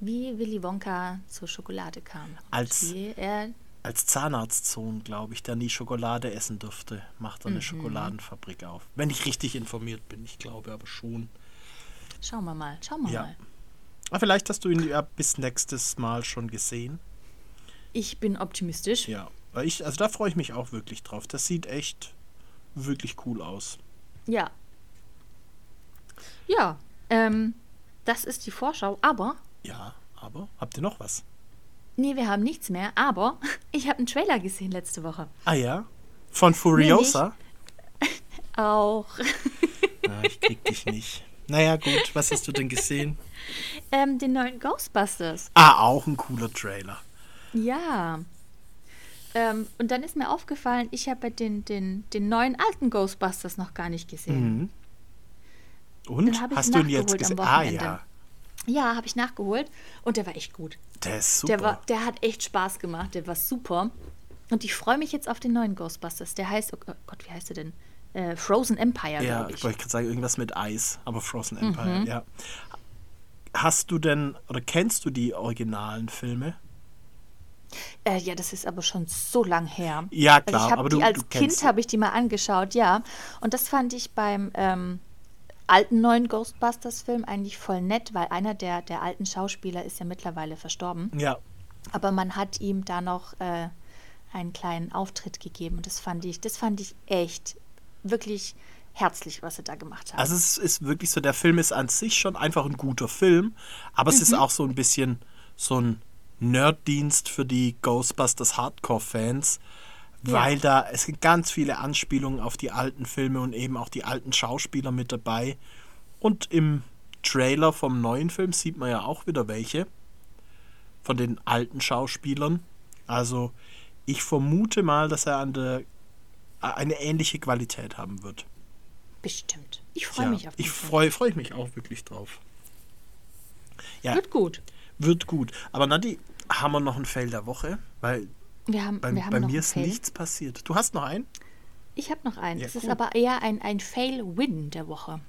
Wie Willy Wonka zur Schokolade kam. Als- wie er, Als Zahnarztsohn, glaube ich, der nie Schokolade essen durfte, macht er Mhm. eine Schokoladenfabrik auf. Wenn ich richtig informiert bin, ich glaube aber schon. schauen wir mal, schauen wir Ja. mal. Aber vielleicht hast du ihn ja bis nächstes Mal schon gesehen. Ich bin optimistisch. Ja, ich, also da freue ich mich auch wirklich drauf. Das sieht echt wirklich cool aus. Ja. Ja, ähm, das ist die Vorschau, aber Ja, aber habt ihr noch was? Nee, wir haben nichts mehr, aber ich habe einen Trailer gesehen letzte Woche. Ah ja? Von Furiosa? Auch. Na, ich krieg dich nicht. Naja, gut, was hast du denn gesehen? ähm, den neuen Ghostbusters. Ah, auch ein cooler Trailer. Ja. Ähm, und dann ist mir aufgefallen, ich habe den, den, den neuen alten Ghostbusters noch gar nicht gesehen. Mhm. Und? Hast du ihn jetzt gesehen? Ah ja, Ja, habe ich nachgeholt und der war echt gut. der ist super. Der, war, der hat echt Spaß gemacht, der war super. Und ich freue mich jetzt auf den neuen Ghostbusters. Der heißt, oh Gott, wie heißt der denn? Äh, Frozen Empire, ja, ich ich. wollte gerade sagen, irgendwas mit Eis, aber Frozen Empire, Mhm. ja. Hast du denn, oder kennst du die originalen Filme? Äh, ja, das ist aber schon so lang her. Ja, klar, also ich hab aber du- als du Kind habe ich die mal angeschaut, ja. Und das fand ich beim ähm, alten neuen Ghostbusters-Film eigentlich voll nett, weil einer der, der alten Schauspieler ist ja mittlerweile verstorben. Ja, Aber man hat ihm da noch äh, einen kleinen Auftritt gegeben. Und das fand ich, das fand ich echt wirklich herzlich, was sie da gemacht haben. also es ist wirklich so, der Film ist an sich schon einfach ein guter Film, aber es Mhm. ist auch so ein bisschen so ein Nerddienst für die Ghostbusters Hardcore-Fans, weil da, es sind ganz viele Anspielungen auf die alten Filme und eben auch die alten Schauspieler mit dabei. Und im Trailer vom neuen Film sieht man ja auch wieder welche von den alten Schauspielern. Also ich vermute mal, dass er an der, eine ähnliche Qualität haben wird. Bestimmt. Ich freue Ja, mich auf den ich freue freu ich mich auch wirklich drauf. Ja, Wird gut. wird gut. Aber Nadi, haben wir noch ein Fail der Woche? Weil Wir haben, bei, wir haben bei mir ist Fail. nichts passiert. Du hast noch einen? Ich habe noch einen. Ja, es ist cool. aber eher ein, ein Fail-Win der Woche.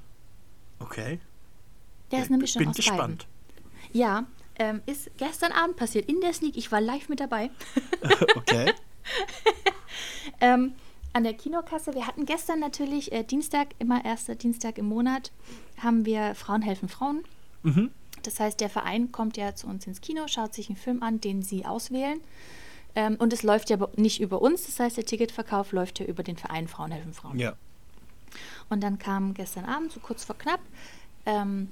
Okay. Der ist eine Mischung Bin aus gespannt. beiden. Ja, ähm, ist gestern Abend passiert in der Sneak. Ich war live mit dabei. okay. Ähm, an der Kinokasse. Wir hatten gestern natürlich äh, Dienstag, immer erster Dienstag im Monat, haben wir Frauen helfen Frauen. Mhm. Das heißt, der Verein kommt ja zu uns ins Kino, schaut sich einen Film an, den sie auswählen. Ähm, und es läuft ja nicht über uns. Das heißt, der Ticketverkauf läuft ja über den Verein Frauen helfen Frauen. Ja. Und dann kam gestern Abend, so kurz vor knapp, ähm,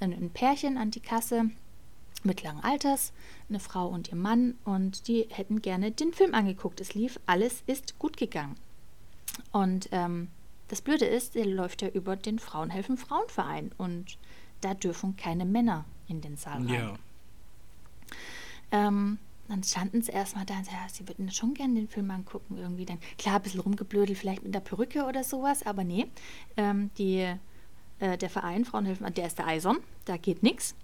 ein, ein Pärchen an die Kasse mittleren Alters, eine Frau und ihr Mann, und die hätten gerne den Film angeguckt. Es lief, alles ist gut gegangen. Und ähm, das Blöde ist, der läuft ja über den Frauenhelfen Frauenverein und da dürfen keine Männer in den Saal rein. Ja. Ähm, dann standen sie erstmal da und sagten, ja, sie würden schon gerne den Film angucken. Irgendwie dann, klar, ein bisschen rumgeblödelt, vielleicht mit der Perücke oder sowas, aber nee. Ähm, die äh, der Verein Frauenhilfen, der ist der Eison, da geht nichts.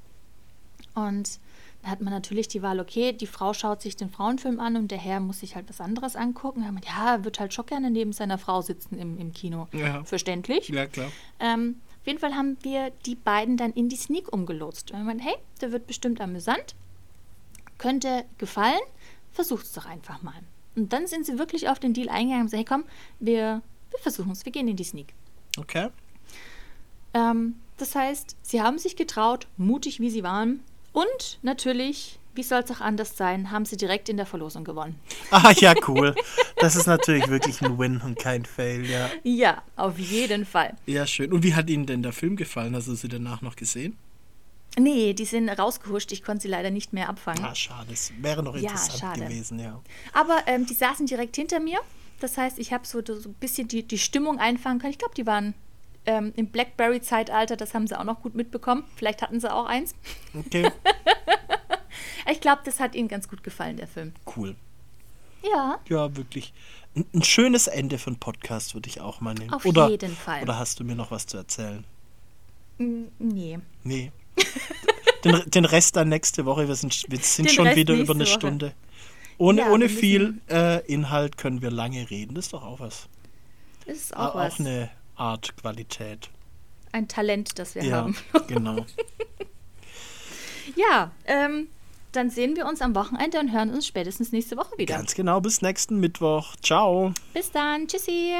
Und da hat man natürlich die Wahl, okay, die Frau schaut sich den Frauenfilm an und der Herr muss sich halt was anderes angucken. Man, ja, wird halt schon gerne neben seiner Frau sitzen im, im Kino. Ja. Verständlich. Ja, klar. Ähm, auf jeden Fall haben wir die beiden dann in die Sneak umgelotst. Und meinen, hey, der wird bestimmt amüsant, könnte gefallen, versucht's doch einfach mal. Und dann sind sie wirklich auf den Deal eingegangen und sagen, hey komm, wir, wir versuchen es, wir gehen in die Sneak. Okay. Ähm, das heißt, sie haben sich getraut, mutig wie sie waren. Und natürlich, wie soll es auch anders sein, haben sie direkt in der Verlosung gewonnen. Ah, ja, cool. Das ist natürlich wirklich ein Win und kein Fail, ja. Ja, auf jeden Fall. Ja, schön. Und wie hat Ihnen denn der Film gefallen? Hast du sie danach noch gesehen? Nee, die sind rausgehuscht. Ich konnte sie leider nicht mehr abfangen. Ah, schade. Das wäre noch Ja, interessant schade. gewesen, ja. Aber ähm, die saßen direkt hinter mir. Das heißt, ich habe so, so ein bisschen die, die Stimmung einfangen können. Ich glaube, die waren ähm, im Blackberry-Zeitalter. Das haben sie auch noch gut mitbekommen. Vielleicht hatten sie auch eins. Okay, Ich glaube, das hat ihnen ganz gut gefallen, der Film. cool. Ja. Ja, wirklich. Ein, ein schönes Ende für einen Podcast würde ich auch mal nehmen. Auf oder, jeden Fall. Oder hast du mir noch was zu erzählen? Nee. Nee. Den, den Rest dann nächste Woche. Wir sind, wir sind Den schon Rest wieder über eine Woche. Stunde. Ohne, Ja, ohne viel äh, Inhalt können wir lange reden. Das ist doch auch was. Das ist Auch, auch was. auch eine Art Qualität. Ein Talent, das wir Ja, haben. genau. Ja, ähm, dann sehen wir uns am Wochenende und hören uns spätestens nächste Woche wieder. Ganz genau. Bis nächsten Mittwoch. Ciao. Bis dann. Tschüssi.